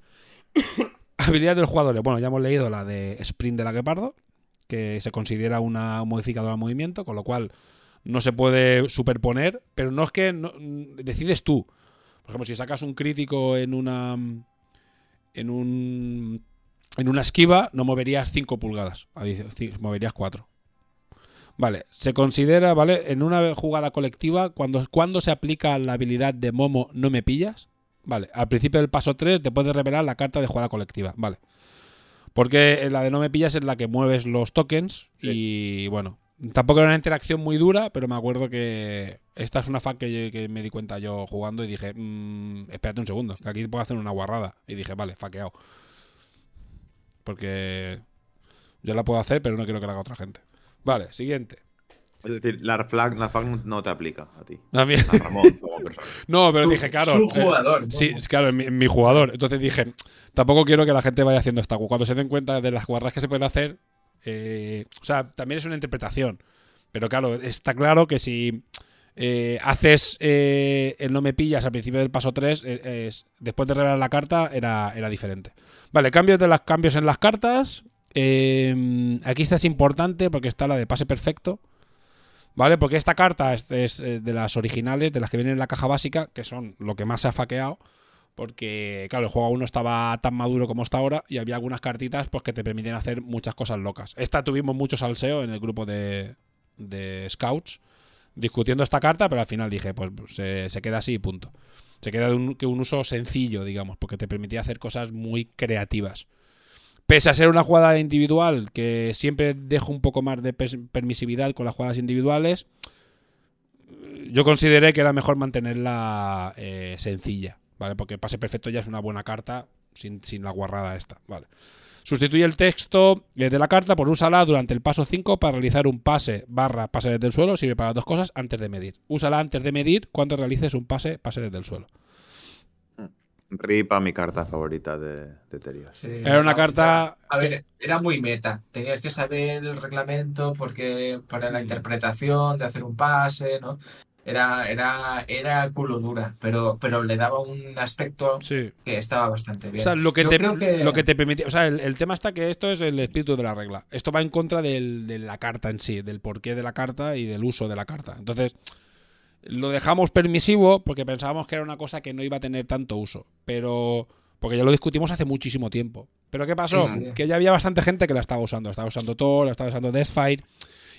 Habilidad del jugador. Bueno, ya hemos leído la de sprint de la Guepardo, que se considera una modificadora de movimiento, con lo cual no se puede superponer, pero no es que no- decides tú. Por ejemplo, si sacas un crítico en una en un en una esquiva no moverías 5 pulgadas, moverías 4. Vale, se considera, ¿vale? En una jugada colectiva, cuando, cuando se aplica la habilidad de Momo no me pillas, vale, al principio del paso 3 te puedes revelar la carta de jugada colectiva, vale. Porque la de no me pillas es la que mueves los tokens y bueno, tampoco era una interacción muy dura, pero me acuerdo que esta es una fac que, que me di cuenta yo jugando y dije, "Mm, espérate un segundo, que aquí puedo hacer una guarrada. Y dije, vale, faqueado. Porque yo la puedo hacer, pero no quiero que la haga otra gente. Vale, siguiente. Es decir, la flag, la flag no te aplica a ti. A mí- A Ramón como persona. No, pero dije, claro. su eh, jugador, sí, claro, mi, mi jugador. Entonces dije, tampoco quiero que la gente vaya haciendo esta. Cuando se den cuenta de las guardas que se pueden hacer, eh, o sea, también es una interpretación. Pero claro, está claro que si eh, haces eh, el no me pillas al principio del paso 3, eh, es, después de revelar la carta, era, era diferente. Vale, cambios de las cambios en las cartas. Eh, aquí esta es importante porque está la de pase perfecto. ¿Vale? Porque esta carta es, eh, de las originales, de las que vienen en la caja básica, que son lo que más se ha faqueado. Porque, claro, el juego aún no estaba tan maduro como está ahora y había algunas cartitas pues, que te permiten hacer muchas cosas locas. Esta tuvimos mucho salseo en el grupo de, Scouts discutiendo esta carta, pero al final dije, pues se, queda así y punto. Se queda de que un uso sencillo, digamos, porque te permitía hacer cosas muy creativas. Pese a ser una jugada individual que siempre dejo un poco más de permisividad con las jugadas individuales, yo consideré que era mejor mantenerla eh, sencilla, ¿vale? Porque pase perfecto ya es una buena carta sin, sin la guarrada esta, ¿vale? Sustituye el texto eh, de la carta por úsala durante el paso 5 para realizar un pase barra pase desde el suelo. Sirve para dos cosas antes de medir. Úsala antes de medir cuando realices un pase pase desde el suelo. Ripa, mi carta favorita de, de Terios. Sí, Era una carta- A ver, era muy meta. Tenías que saber el reglamento porque para Mm. la interpretación de hacer un pase, ¿no? Era, era, era culo dura, pero, pero le daba un aspecto Sí. que estaba bastante O bien. sea, lo que, Yo te, creo que- lo que te permitía. O sea, el, el tema está que esto es el espíritu de la regla. Esto va en contra del- de la carta en sí, del porqué de la carta y del uso de la carta. Entonces, lo dejamos permisivo porque pensábamos que era una cosa que no iba a tener tanto uso. Pero. Porque ya lo discutimos hace muchísimo tiempo. Pero ¿qué pasó? Sí, sí. Que ya había bastante gente que la estaba usando. Estaba usando Thor, la estaba usando Deathfire.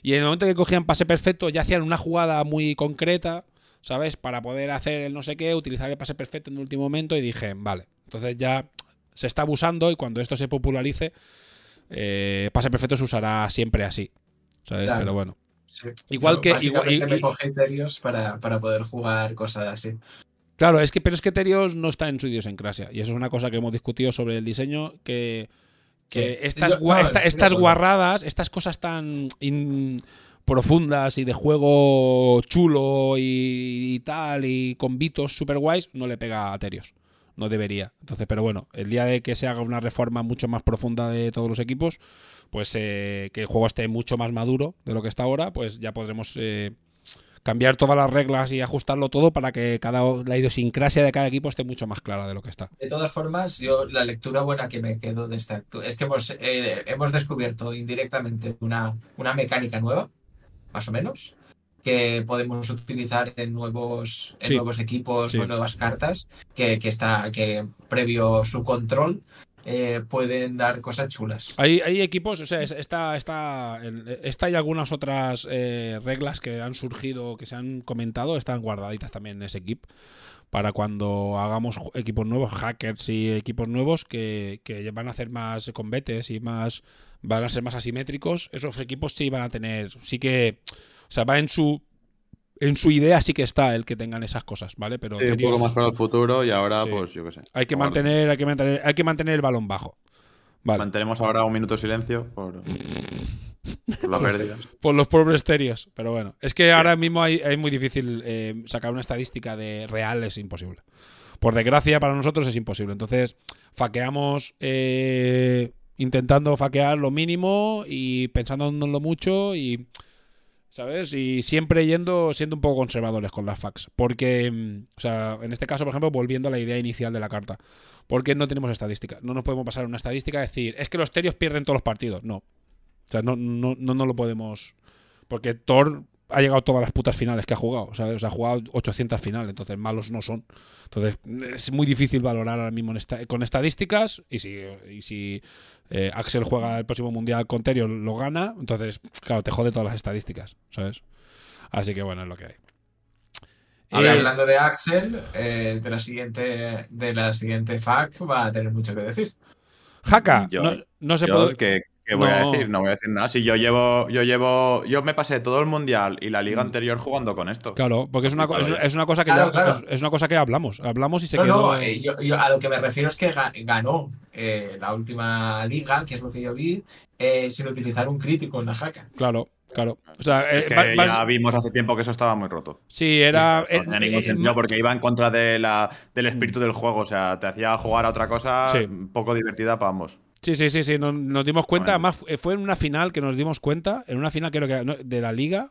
Y en el momento que cogían pase perfecto, ya hacían una jugada muy concreta, ¿sabes? Para poder hacer el no sé qué, utilizar el pase perfecto en el último momento. Y dije, vale. Entonces ya se está abusando y cuando esto se popularice, eh, pase perfecto se usará siempre así. ¿Sabes? Claro. Pero bueno. Sí. Igual Yo que- igual- y- me cogí Terios para, para poder jugar cosas así. Claro, es que, pero es que Terios no está en su idiosincrasia. Y eso es una cosa que hemos discutido sobre el diseño, que, que estas, Yo- gua- no, esta- estoy de estas guarradas, estas cosas tan in- profundas y de juego chulo y, y tal, y con bitos super guays, no le pega a Terios. No debería. Entonces, pero bueno, el día de que se haga una reforma mucho más profunda de todos los equipos, pues eh, que el juego esté mucho más maduro de lo que está ahora, pues ya podremos eh, cambiar todas las reglas y ajustarlo todo para que cada la idiosincrasia de cada equipo esté mucho más clara de lo que está. De todas formas, yo la lectura buena que me quedo de esta es que hemos, eh, hemos descubierto indirectamente una, una mecánica nueva, más o menos, que podemos utilizar en nuevos, en Sí. nuevos equipos Sí. o nuevas cartas, que, que está, que previo su control eh, pueden dar cosas chulas. Hay, hay equipos, o sea, es- está, está, esta y algunas otras eh, reglas que han surgido, que se han comentado, están guardaditas también en ese equipo. Para cuando hagamos equipos nuevos, hackers y equipos nuevos que, que van a hacer más combates y más van a ser más asimétricos, esos equipos sí van a tener, sí que, o sea, va en su en su idea sí que está el que tengan esas cosas, ¿vale? Pero Sí, un poco más para el futuro y ahora, Sí. pues yo qué sé. hay que mantener, hay que mantener, hay que mantener el balón bajo. Vale. Mantenemos ahora un minuto de silencio por, por la pérdida. Por los pobres terios. Pero bueno, es que ahora mismo hay, es muy difícil eh, sacar una estadística de real, es imposible. Por desgracia, para nosotros es imposible. Entonces, faqueamos eh, intentando faquear lo mínimo y pensándolo mucho y. ¿Sabes? Y siempre yendo, siendo un poco conservadores con las facs. Porque, mm, o sea, en este caso, por ejemplo, volviendo a la idea inicial de la carta. Porque no tenemos estadística. No nos podemos pasar una estadística y decir, es que los terios pierden todos los partidos. No. O sea, no, no, no, no lo podemos. Porque Thor ha llegado todas las putas finales que ha jugado. ¿sabes? O sea, ha jugado 800 finales, entonces malos no son. Entonces es muy difícil valorar ahora mismo en esta- con estadísticas. Y si, y si eh, Axel juega el próximo mundial con Terio, lo gana. Entonces, claro, te jode todas las estadísticas, ¿sabes? Así que bueno, es lo que hay. Y Eh, hablando de Axel, eh, de la siguiente de la siguiente FAQ va a tener mucho que decir. Haka, Yo- no, no se Yo, puede. ¿qué, qué voy a decir? No voy a decir nada. Si yo llevo, yo llevo, yo me pasé todo el mundial y la liga Mm. anterior jugando con esto. Claro, porque es una, es, es una cosa que Claro, ya- claro. es, es una cosa que hablamos. Hablamos y se No, quedó. no, eh, yo, yo a lo que me refiero es que ga- ganó eh, la última liga, que es lo que yo vi, eh, sin utilizar un crítico en la jaca. Claro, claro. O sea, Es que vas- ya vimos hace tiempo que eso estaba muy roto. sí, era. No tenía ningún sentido porque iba en contra de la, del espíritu del juego. O sea, te hacía jugar a otra cosa Sí. poco divertida para ambos. Sí, sí, sí, sí, nos, nos dimos cuenta. Bueno. Además, fu- fue en una final que nos dimos cuenta, en una final creo que de la liga,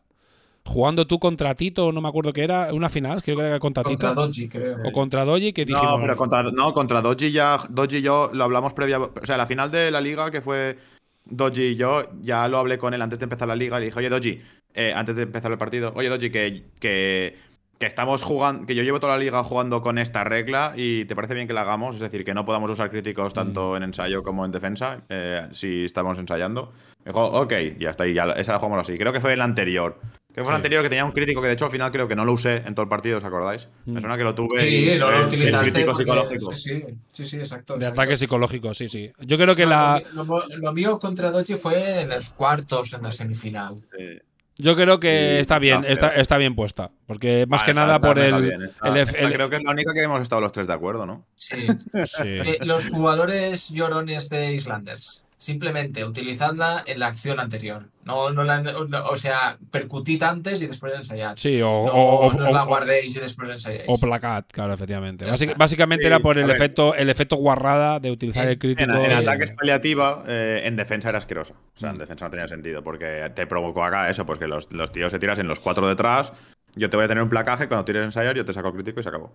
jugando tú contra Tito, no me acuerdo qué era, una final, creo que era contra, Contra Tito Doji, creo. o contra Doji, que dijimos. No, pero contra, no, contra Doji ya. Doji y yo lo hablamos previa. O sea, la final de la liga que fue Doji y yo, ya lo hablé con él antes de empezar la liga. Le dije, oye, Doji, eh, antes de empezar el partido, oye, Doji, que, que, que estamos jugando. Que yo llevo toda la liga jugando con esta regla y te parece bien que la hagamos. Es decir, que no podamos usar críticos tanto en ensayo como en defensa, eh, si estamos ensayando. Me dijo, ok, y hasta ahí, ya, esa la jugamos así. Creo que fue el anterior. Que fue Sí. el anterior que tenía un crítico que de hecho al final creo que no lo usé en todo el partido, ¿os acordáis? Mm. Me suena que lo tuve. Sí, y no lo el utilizaste. crítico porque- psicológico. Sí, sí, sí, sí, exacto. De exacto. ataque psicológico, sí, sí. Yo creo que No, la. Lo, lo- lo mío contra Dochi fue en los cuartos, en la semifinal. Sí. Yo creo que está bien, está está, bien puesta. Porque más Ah, que está- nada está- por el. bien, está- el- esta el- creo que es la única que hemos estado los tres de acuerdo, ¿no? Sí. sí. Eh, los jugadores llorones de Islanders. Simplemente utilizadla en la acción anterior. No, no la, no- o sea, percutid antes y después ensayad. Sí, o, No, o- o- no os la o- guardéis y después ensayáis. o placat, claro, efectivamente. Básic- básicamente Sí, era por el ver. efecto, el efecto guarrada de utilizar el crítico. En, en y- ataques paliativa, eh, en defensa era asqueroso. O sea, en Mm. defensa no tenía sentido, porque te provocó acá eso, pues que los, los tíos se tiras en los cuatro detrás. Yo te voy a tener un placaje, cuando tires ensayar, yo te saco el crítico y se acabó.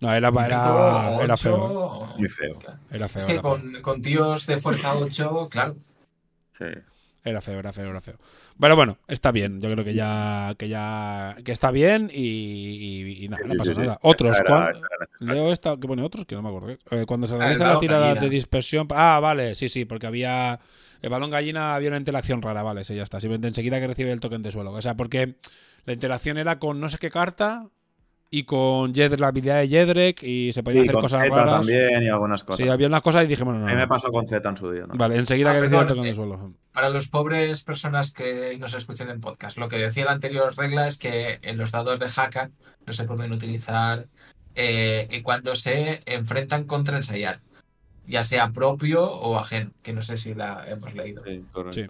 No, era, era, era feo. Muy feo. Era feo. Es que era feo. con, con tíos de fuerza 8, claro. Sí. Era feo, era feo, era feo. Pero bueno, está bien. Yo creo que ya, que ya, que está bien y, y- y nada, Sí, no sí, pasa sí, sí. nada. Otros, Esta ¿cuán- era-. Leo esta, que pone otros, que no me acuerdo. Eh, cuando se Ah, realiza la tirada gallina. de dispersión. Ah, vale, sí, sí, porque había. El balón gallina había una interacción rara, vale, sí, ya está. Simplemente enseguida que recibe el token de suelo. O sea, porque la interacción era con no sé qué carta y con Jedrek, la habilidad de Jedrek y se podían Sí, hacer con cosas Zeta raras. también y algunas cosas. Sí, había unas cosas y dije, bueno, no. A mí me pasó con Z en su día. ¿no? Vale, enseguida Ah, que recibe el perdón, token de eh, suelo. Para los pobres personas que nos escuchen en podcast, lo que decía la anterior regla es que en los dados de Haka no se pueden utilizar eh, y cuando se enfrentan contra ensayar, ya sea propio o ajeno, que no sé si la hemos leído. Sí, correcto. Sí.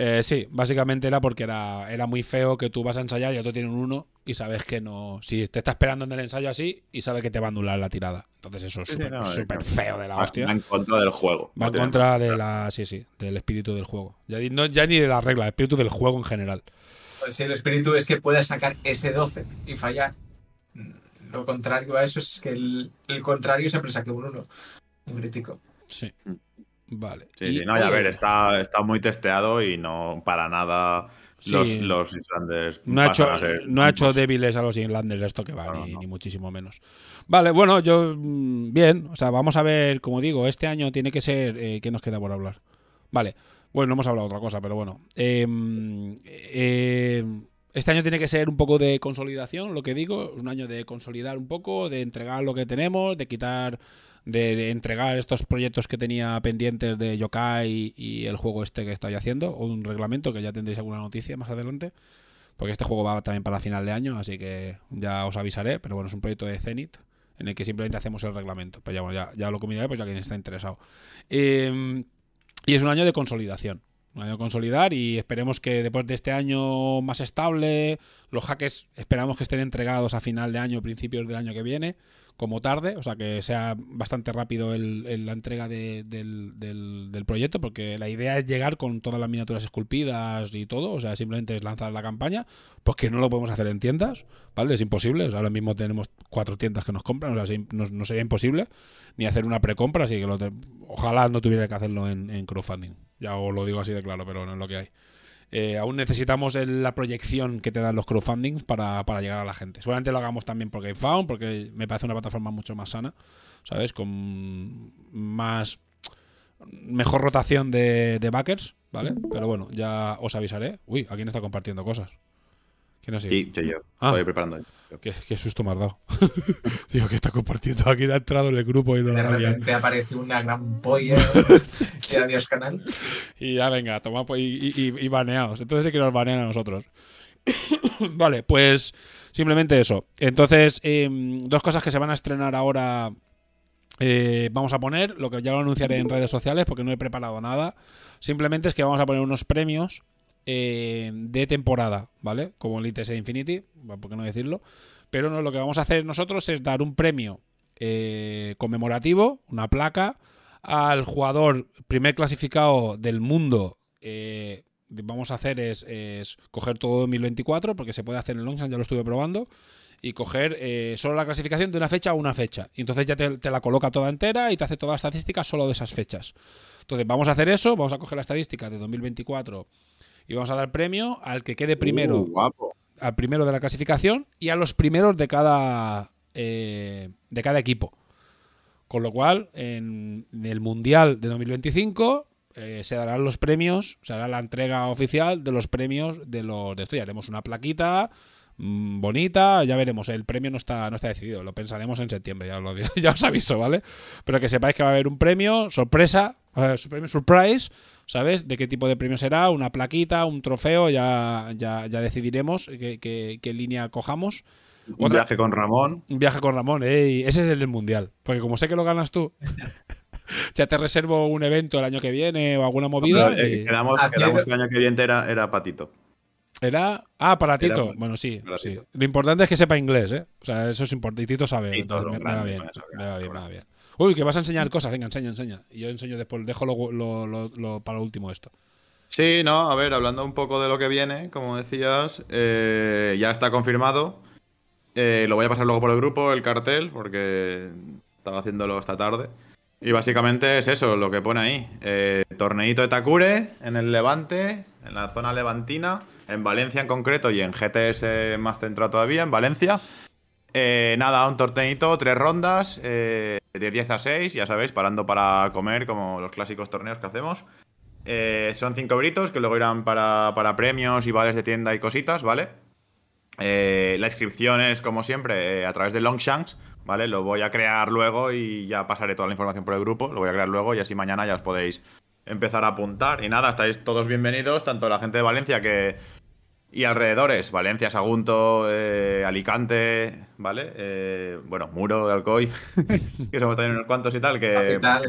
Eh, sí, básicamente era porque era, era muy feo que tú vas a ensayar y otro tiene un 1 y sabes que no. Si te está esperando en el ensayo así y sabe que te va a anular la tirada. Entonces eso es sí, súper no, feo de la Va- hostia. va en contra del juego. Va No en contra de la. Sí, sí, del espíritu del juego. Ya, di- no, ya ni de la regla, el espíritu del juego en general. Pues si el espíritu es que puedes sacar ese 12 y fallar. Mm, Lo contrario a eso es que el, el contrario siempre saque un 1. Un crítico. Sí. Vale. Sí, Y, no, y a oye, ver, está, está muy testeado y no para nada los, Sí. los Islanders No ha, hecho, no ha hecho débiles a los Inlanders esto que va, No, ni, no. ni muchísimo menos. Vale, bueno, yo. mm, Bien, o sea, vamos a ver, como digo, este año tiene que ser. Eh, ¿Qué nos queda por hablar? Vale, bueno, no hemos hablado de otra cosa, pero bueno. Eh, eh, este año tiene que ser un poco de consolidación, lo que digo. Un año de consolidar un poco, de entregar lo que tenemos, de quitar. De, entregar estos proyectos que tenía pendientes de Yokai y, el juego este que estoy haciendo, o un reglamento que ya tendréis alguna noticia más adelante. Porque este juego va también para final de año, así que ya os avisaré. Pero bueno, es un proyecto de Zenith en el que simplemente hacemos el reglamento. Pero ya, bueno, ya, lo comunicaré, pues ya quien está interesado. Eh, y es un año de consolidación. Un año de consolidar y esperemos que después de este año más estable, los hackers esperamos que estén entregados a final de año, principios del año que viene, como tarde, o sea que sea bastante rápido el- el- la entrega de- del, del- proyecto, porque la idea es llegar con todas las miniaturas esculpidas y todo, o sea, simplemente es lanzar la campaña, pues que no lo podemos hacer en tiendas, ¿vale? Es imposible, o sea, ahora mismo tenemos cuatro tiendas que nos compran, o sea, no, no sería imposible ni hacer una precompra, así que lo te- ojalá no tuviera que hacerlo en, en crowdfunding, ya os lo digo así de claro, pero no es lo que hay. Eh, aún necesitamos la proyección que te dan los crowdfundings para, para llegar a la gente. Seguramente lo hagamos también por GameFound, porque me parece una plataforma mucho más sana, ¿sabes? Con más. mejor rotación de, backers, ¿vale? Pero bueno, ya os avisaré. Uy, ¿a quién está compartiendo cosas? ¿Quién ha sido? Sí, soy yo. Ah. Estoy preparando. ¿Qué, qué susto me has dado. Digo, que está compartiendo. Aquí ha entrado en el grupo y no De repente aparece una gran polla de Adiós Canal. Y ya venga, toma pues, y, y, y baneados. Entonces sí que nos banean a nosotros. vale, pues simplemente eso. Entonces, em, dos cosas que se van a estrenar ahora. eh, vamos a poner, lo que ya lo anunciaré en redes sociales porque no he preparado nada. Simplemente es que vamos a poner unos premios eh, de temporada, ¿vale? Como el ITS Infinity, ¿por qué no decirlo? Pero no, lo que vamos a hacer nosotros es dar un premio eh, conmemorativo, una placa, al jugador primer clasificado del mundo. eh, vamos a hacer es, coger todo 2024, porque se puede hacer en el Longshan, ya lo estuve probando, y coger eh, solo la clasificación de una fecha a una fecha. Y entonces ya te, te la coloca toda entera y te hace toda la estadística solo de esas fechas. Entonces vamos a hacer eso, vamos a coger la estadística de 2024 y vamos a dar premio al que quede primero Uh, guapo. al primero de la clasificación y a los primeros de cada eh, de cada equipo. Con lo cual, en el Mundial de 2025, eh, se darán los premios, se hará la entrega oficial de los premios de los de esto. Y haremos una plaquita mm, bonita, ya veremos. El premio no está, no está decidido, lo pensaremos en septiembre, ya, lo, ya os aviso, ¿vale? Pero que sepáis que va a haber un premio, sorpresa, eh, premio surprise, ¿sabes? De qué tipo de premio será, una plaquita, un trofeo, ya, ya, ya decidiremos qué, qué- qué línea cojamos. Un Otra- viaje con Ramón. Un viaje con Ramón, ey, ese es el del mundial. Porque como sé que lo ganas tú, ya te reservo un evento el año que viene o alguna movida. Pero, eh, y- quedamos, quedamos que el año que viene era, era Patito. Era. Ah, para Tito. Era- bueno, sí, sí. Lo importante es que sepa inglés, ¿eh? O sea, eso es importante. Y Tito sabe. Entonces me, me va bien. eso, Me va bien, me va bien. Uy, que vas a enseñar cosas. Venga, enseña, enseña. Y yo enseño después. Dejo lo, lo- lo- lo- para lo último esto. Sí, no, a ver, hablando un poco de lo que viene, como decías, eh, ya está confirmado. Eh, lo voy a pasar luego por el grupo, el cartel, porque estaba haciéndolo esta tarde. Y básicamente es eso, lo que pone ahí. Eh, torneito de Takure en el Levante, en la zona levantina, en Valencia en concreto y en GTS más centrado todavía, en Valencia. Eh, nada, un torneito, tres rondas, eh, de 10 a 6, ya sabéis, parando para comer, como los clásicos torneos que hacemos. Eh, son 5 britos que luego irán para, para premios y vales de tienda y cositas, ¿vale? La inscripción es, como siempre, a través de Longshanks, ¿vale? Lo voy a crear luego y ya pasaré toda la información por el grupo. Lo voy a crear luego y así mañana ya os podéis empezar a apuntar. Y nada, estáis todos bienvenidos, tanto la gente de Valencia que y alrededores, Valencia, Sagunto, eh, Alicante, ¿vale? Eh, bueno, Muro de Alcoy, que somos también unos cuantos y tal, que están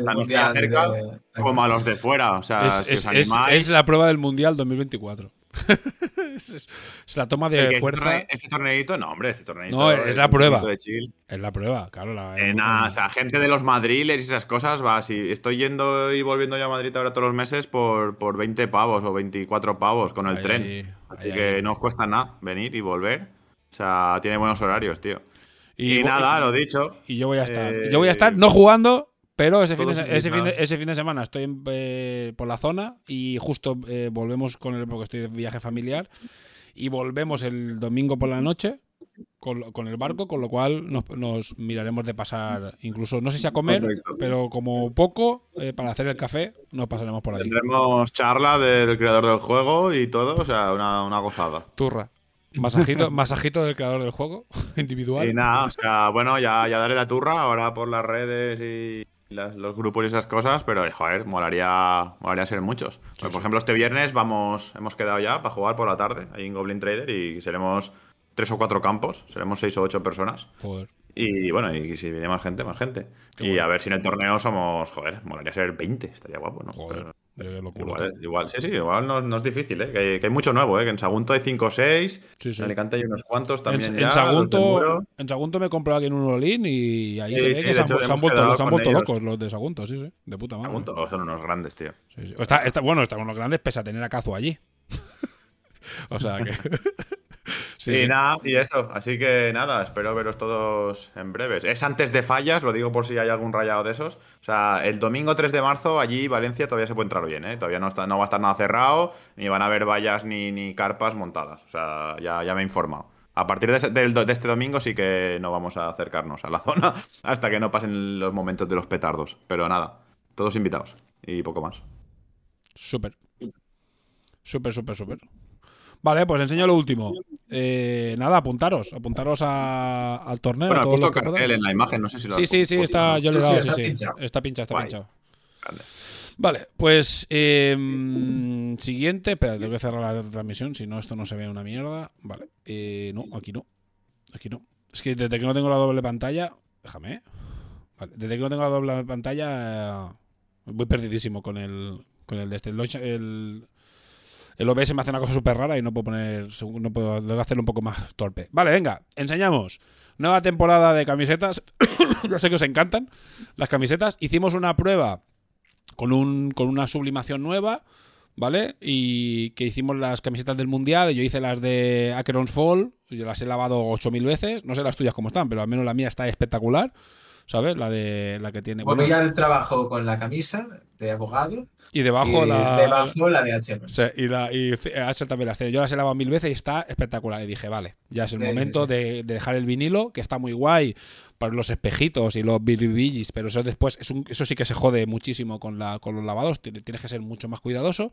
cerca, de- como a los de fuera. O sea, es, si es- os es- animáis, es la prueba del mundial 2024. es, es- es la toma de este, fuerza. torne- este torneito, no, hombre, este torneito. No, es la un prueba. de. Es la prueba, claro. La, Eh, o sea, gente de los Madriles y esas cosas, va, si estoy yendo y volviendo ya a Madrid ahora todos los meses por, por 20 pavos o 24 pavos con el Ahí, tren. ahí, Así ahí, que no os cuesta nada venir y volver. O sea, tiene buenos horarios, tío. Y, nada, lo dicho. Y yo voy a estar. Eh, yo voy a estar no jugando, pero ese fin, de, ese, fin de, ese fin de semana estoy en, eh, por la zona y justo eh, volvemos con el. porque estoy de viaje familiar. Y volvemos el domingo por la noche con, con el barco, con lo cual nos, nos miraremos de pasar, incluso, no sé si a comer, Correcto. pero como poco, eh, para hacer el café, nos pasaremos por allí. Tendremos charla de- del creador del juego y todo, o sea, una, una gozada. Turra. Masajito, masajito del creador del juego, individual. Y nada, o sea, bueno, ya, ya daré la turra ahora por las redes y las- los grupos y esas cosas, pero joder, molaría, molaría ser muchos. Pues, por ejemplo, este viernes vamos, hemos quedado ya para jugar por la tarde ahí en Goblin Trader y seremos tres o cuatro campos, seremos seis o ocho personas. Joder. Y bueno, y si viene más gente, más gente. Qué y bueno. a ver si en el torneo somos, joder, molaría ser 20, estaría guapo, ¿no? Joder. Pero- locura. Igual, igual, sí, sí, igual no, no es difícil, ¿eh? Que hay, que hay mucho nuevo, ¿eh? Que en Sagunto hay 5 o 6, Sí, sí. en Alicante hay unos cuantos también en ya. Sagunto, en Sagunto me compré aquí en un Olin y ahí Sí, se ve que se han, hecho, se han hemos vuelto, se han locos los de Sagunto, sí, sí. De puta madre. Sagunto son unos grandes, tío. Está, está- bueno, está con los grandes pese a tener a Cazo allí. o sea que. sí, y sí. nada, y eso. Así que nada, espero veros todos en breves. Es antes de fallas, lo digo por si hay algún rayado de esos. O sea, el domingo 3 de marzo, allí Valencia todavía se puede entrar bien, ¿eh? Todavía no, está, no va a estar nada cerrado, ni van a haber vallas ni, ni carpas montadas. O sea, ya, ya me he informado. A partir de, de este domingo sí que no vamos a acercarnos a la zona hasta que no pasen los momentos de los petardos. Pero nada, todos invitados. Y poco más. Súper. Súper, súper, súper. Vale, pues enseño lo último. Eh, nada, apuntaros. Apuntaros a- al torneo. Bueno, he puesto cartel en la imagen, no sé si lo Sí, sí, sí, está, yo le he Sí, dado, sí, sí, está sí. pinchado. Está pinchado, está Guay. pinchado. Vale, pues eh, mm, siguiente. Espera, tengo que cerrar la transmisión, si no, esto no se ve una mierda. Vale, eh, no, aquí no. Aquí no. Es que desde que no tengo la doble pantalla. Déjame. ¿eh? Vale, desde que no tengo la doble pantalla. eh, voy perdidísimo con el. Con el de este. El, launch- el, el OBS me hace una cosa súper rara y no puedo poner. No puedo, que hacerlo un poco más torpe. Vale, venga, enseñamos. Nueva temporada de camisetas. Yo sé que os encantan las camisetas. Hicimos una prueba con, un, con una sublimación nueva, ¿vale? Y que hicimos las camisetas del Mundial. Yo hice las de Acheron's Fall. Yo las he lavado 8.000 veces. No sé las tuyas cómo están, pero al menos la mía está espectacular. ¿Sabes? La de la que tiene. Bueno, al trabajo con la camisa de abogado y debajo y la. debajo la de H&M. Sí, y la y Asher también las tiene. Yo las he lavado mil veces y está espectacular. Y dije, vale, ya es el Sí, momento sí. De, de dejar el vinilo, que está muy guay para los espejitos y los bilibillis, pero eso después, es un- eso sí que se jode muchísimo con, la, con los lavados. Ti- Tienes que ser mucho más cuidadoso.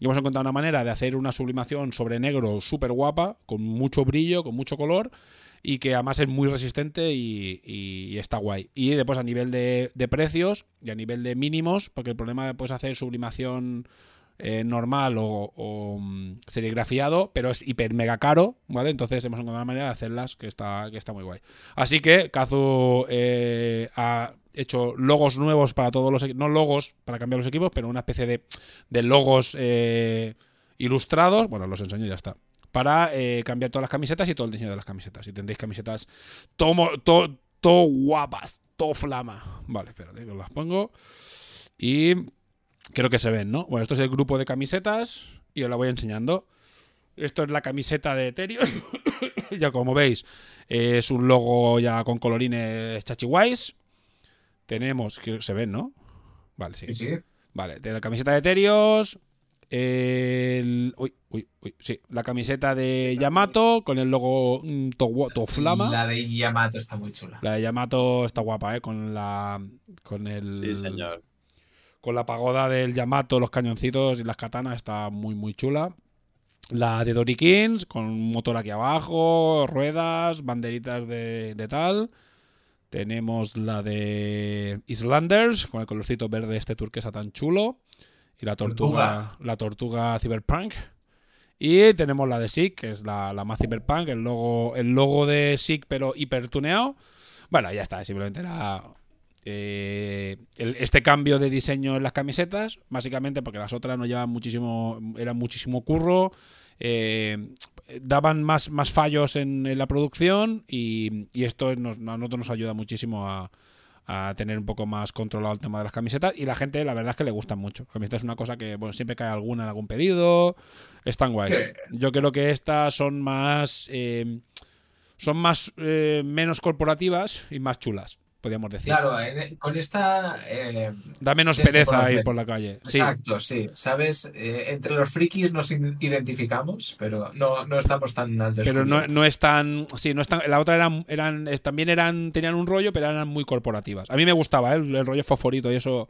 Y hemos encontrado una manera de hacer una sublimación sobre negro súper guapa, con mucho brillo, con mucho color. Y que además es muy resistente y, está guay. Y después a nivel de, precios y a nivel de mínimos, porque el problema puedes hacer sublimación eh, normal o, o, mm, serigrafiado, pero es hiper mega caro, ¿vale? Entonces hemos encontrado una manera de hacerlas que está, que está muy guay. Así que Kazu eh, ha hecho logos nuevos para todos los equipos, no logos para cambiar los equipos, pero una especie de, de logos eh, ilustrados, bueno, los enseño y ya está, para eh, cambiar todas las camisetas y todo el diseño de las camisetas. Y tendréis camisetas todo, todo, todo guapas, todo flama. Vale, espérate, que os las pongo. Y creo que se ven, ¿no? Bueno, esto es el grupo de camisetas y os la voy enseñando. Esto es la camiseta de Ethereum. ya como veis, es un logo ya con colorines chachiguays. Tenemos, que se ven, ¿no? Vale, sí. Sí, sí. Vale, de la camiseta de Eterios. El, uy, uy, uy, sí, la camiseta de Yamato con el logo mm, to, gua- to flama. La de Yamato está muy chula. La de Yamato está guapa, ¿eh? Con la. Con el. Sí, señor. Con la pagoda del Yamato, los cañoncitos y las katanas está muy, muy chula. La de Dorikins, con un motor aquí abajo, ruedas, banderitas de, de tal. Tenemos la de Islanders, con el colorcito verde este turquesa tan chulo. Y la tortuga, la tortuga Cyberpunk. Y tenemos la de SIG, que es la, la más Cyberpunk, el logo, el logo de SIG, pero hipertuneado. Bueno, ya está, simplemente era eh, el- este cambio de diseño en las camisetas, básicamente porque las otras no llevaban muchísimo, era muchísimo curro, eh, daban más, más fallos en, en la producción y, y esto nos, a nosotros nos ayuda muchísimo a, a tener un poco más controlado el tema de las camisetas y la gente la verdad es que le gustan mucho. Camiseta es una cosa que bueno siempre cae alguna en algún pedido, están guays. Sí. Yo creo que estas son más eh, son más eh, menos corporativas y más chulas, podríamos decir. Claro, en- con esta. eh, Da menos Desde pereza ir por la calle. Exacto, sí. ¿Sabes? Eh, entre los frikis nos identificamos, pero no, no estamos tan al pero no, no es tan. Sí, no es tan. La otra eran, eran. También eran. Tenían un rollo, pero eran muy corporativas. A mí me gustaba, ¿eh? el, el rollo fosforito y eso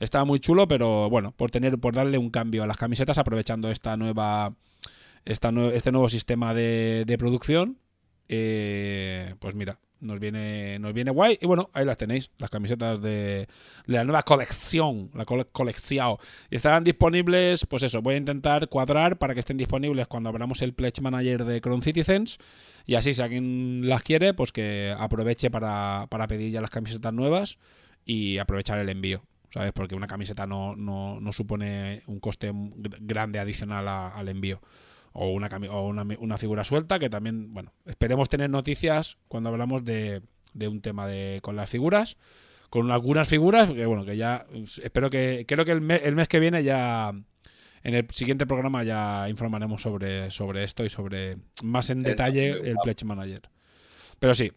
estaba muy chulo, pero bueno, por tener, por darle un cambio a las camisetas, aprovechando esta nueva. Esta este nuevo sistema de, de producción. eh, pues mira, nos viene, nos viene guay. Y bueno, ahí las tenéis, las camisetas de, de la nueva colección, la cole- colección. Y estarán disponibles, pues eso, voy a intentar cuadrar para que estén disponibles cuando abramos el Pledge Manager de Cron Citizens. Y así, si alguien las quiere, pues que aproveche para, para pedir ya las camisetas nuevas y aprovechar el envío. ¿Sabes? Porque una camiseta no, no, no supone un coste gr- grande adicional al envío. O, una, o una, una figura suelta que también, bueno, esperemos tener noticias cuando hablamos de, de un tema de con las figuras con algunas figuras que bueno que ya espero que creo que el, me- el mes que viene ya en el siguiente programa ya informaremos sobre, sobre esto y sobre más en detalle el. Pledge Manager. Pero sí,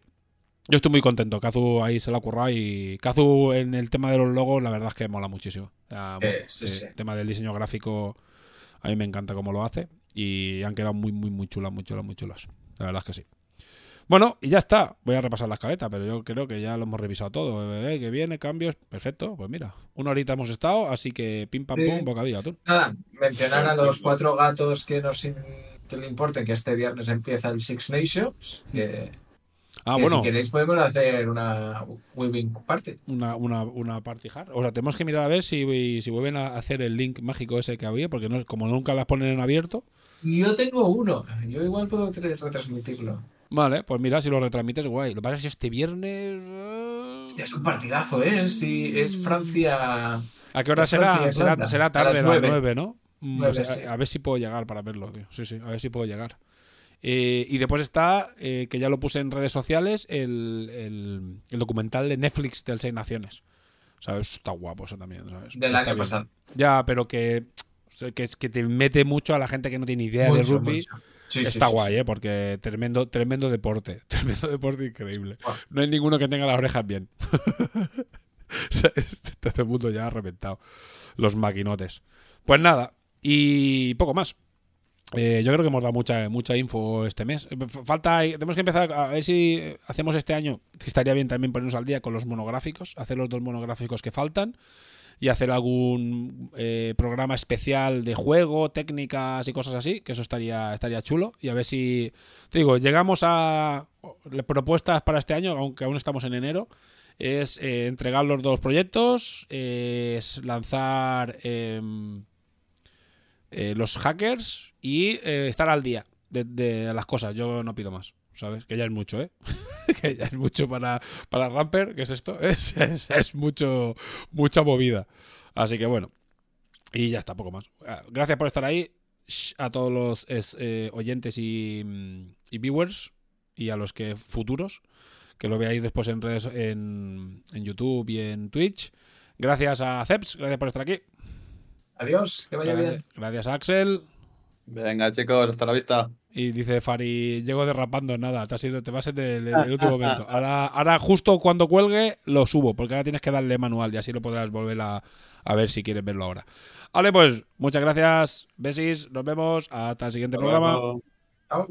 yo estoy muy contento. Kazu ahí se lo ha currado y Kazu en el tema de los logos, la verdad es que mola muchísimo. O sea, Eh, sí, sí. El tema del diseño gráfico, a mí me encanta cómo lo hace y han quedado muy, muy, muy chulas, muy chulas, muy chulas. La verdad es que sí. Bueno, y ya está. Voy a repasar la escaleta, pero yo creo que ya lo hemos revisado todo. Eh, que viene, cambios, perfecto. Pues mira, una horita hemos estado, así que pim pam Sí. pum, bocadillo atún. Nada, mencionar a los cuatro gatos que nos in- que le importen que este viernes empieza el Six Nations. Que, Ah, que bueno, si queréis podemos hacer una Weaving Party. una, una, una party hard. O sea, tenemos que mirar a ver si, si vuelven a hacer el link mágico ese que había, porque no, como nunca las ponen en abierto. Yo tengo uno, yo igual puedo tra- retransmitirlo. Vale, pues mira, si lo retransmites, guay. Lo que pasa es que este viernes. eh, Es un partidazo, ¿eh? Si es Francia. ¿A qué hora será? Será, tarde, a las nueve. nueve, ¿no? Mm, Nueve, o sea, sí. A ver si puedo llegar para verlo, tío. Sí, sí, a ver si puedo llegar. Eh, y después está, eh, que ya lo puse en redes sociales, el, el- el documental de Netflix del Seis Naciones. ¿Sabes? Está guapo eso también, ¿sabes? Del año pasado. Ya, pero que, que, es- que te mete mucho a la gente que no tiene idea de Mucho, rugby. mucho. Sí, Está sí, guay, sí. ¿eh? Porque tremendo, tremendo deporte. Tremendo deporte increíble. No hay ninguno que tenga las orejas bien. O sea, este, este mundo ya ha reventado. Los maquinotes. Pues nada, y poco más. Eh, yo creo que hemos dado mucha, mucha info este mes. Eh, Falta, tenemos que empezar a ver si hacemos este año, si estaría bien también ponernos al día con los monográficos, hacer los dos monográficos que faltan y hacer algún eh, programa especial de juego, técnicas y cosas así, que eso estaría, estaría chulo. Y a ver si, te digo, llegamos a propuestas para este año, aunque aún estamos en enero, es eh, entregar los dos proyectos, es lanzar em, eh, los hackers y estar al día de las cosas. Yo no pido más, ¿sabes? Que ya es mucho, ¿eh? que ya es mucho para, para Ramper, ¿qué es esto? Es, es, es mucho, mucha movida. Así que bueno. Y ya está, poco más. Ah, Gracias por estar ahí. A todos los eh, oyentes y, mm, y viewers y a los que futuros, que lo veáis después en redes en, en YouTube y en Twitch. Gracias a Ceps, gracias por estar aquí. Adiós, que vaya bien. Gracias, gracias a Axel. Venga, chicos, hasta la vista. Y dice Fari, llego derrapando, nada, te, has ido, te vas en el, en el último momento. Ahora, ahora justo cuando cuelgue lo subo, porque ahora tienes que darle manual y así lo podrás volver a, a ver si quieres verlo ahora. Vale, pues muchas gracias, besis, nos vemos, hasta el siguiente Hasta programa. luego. Chao.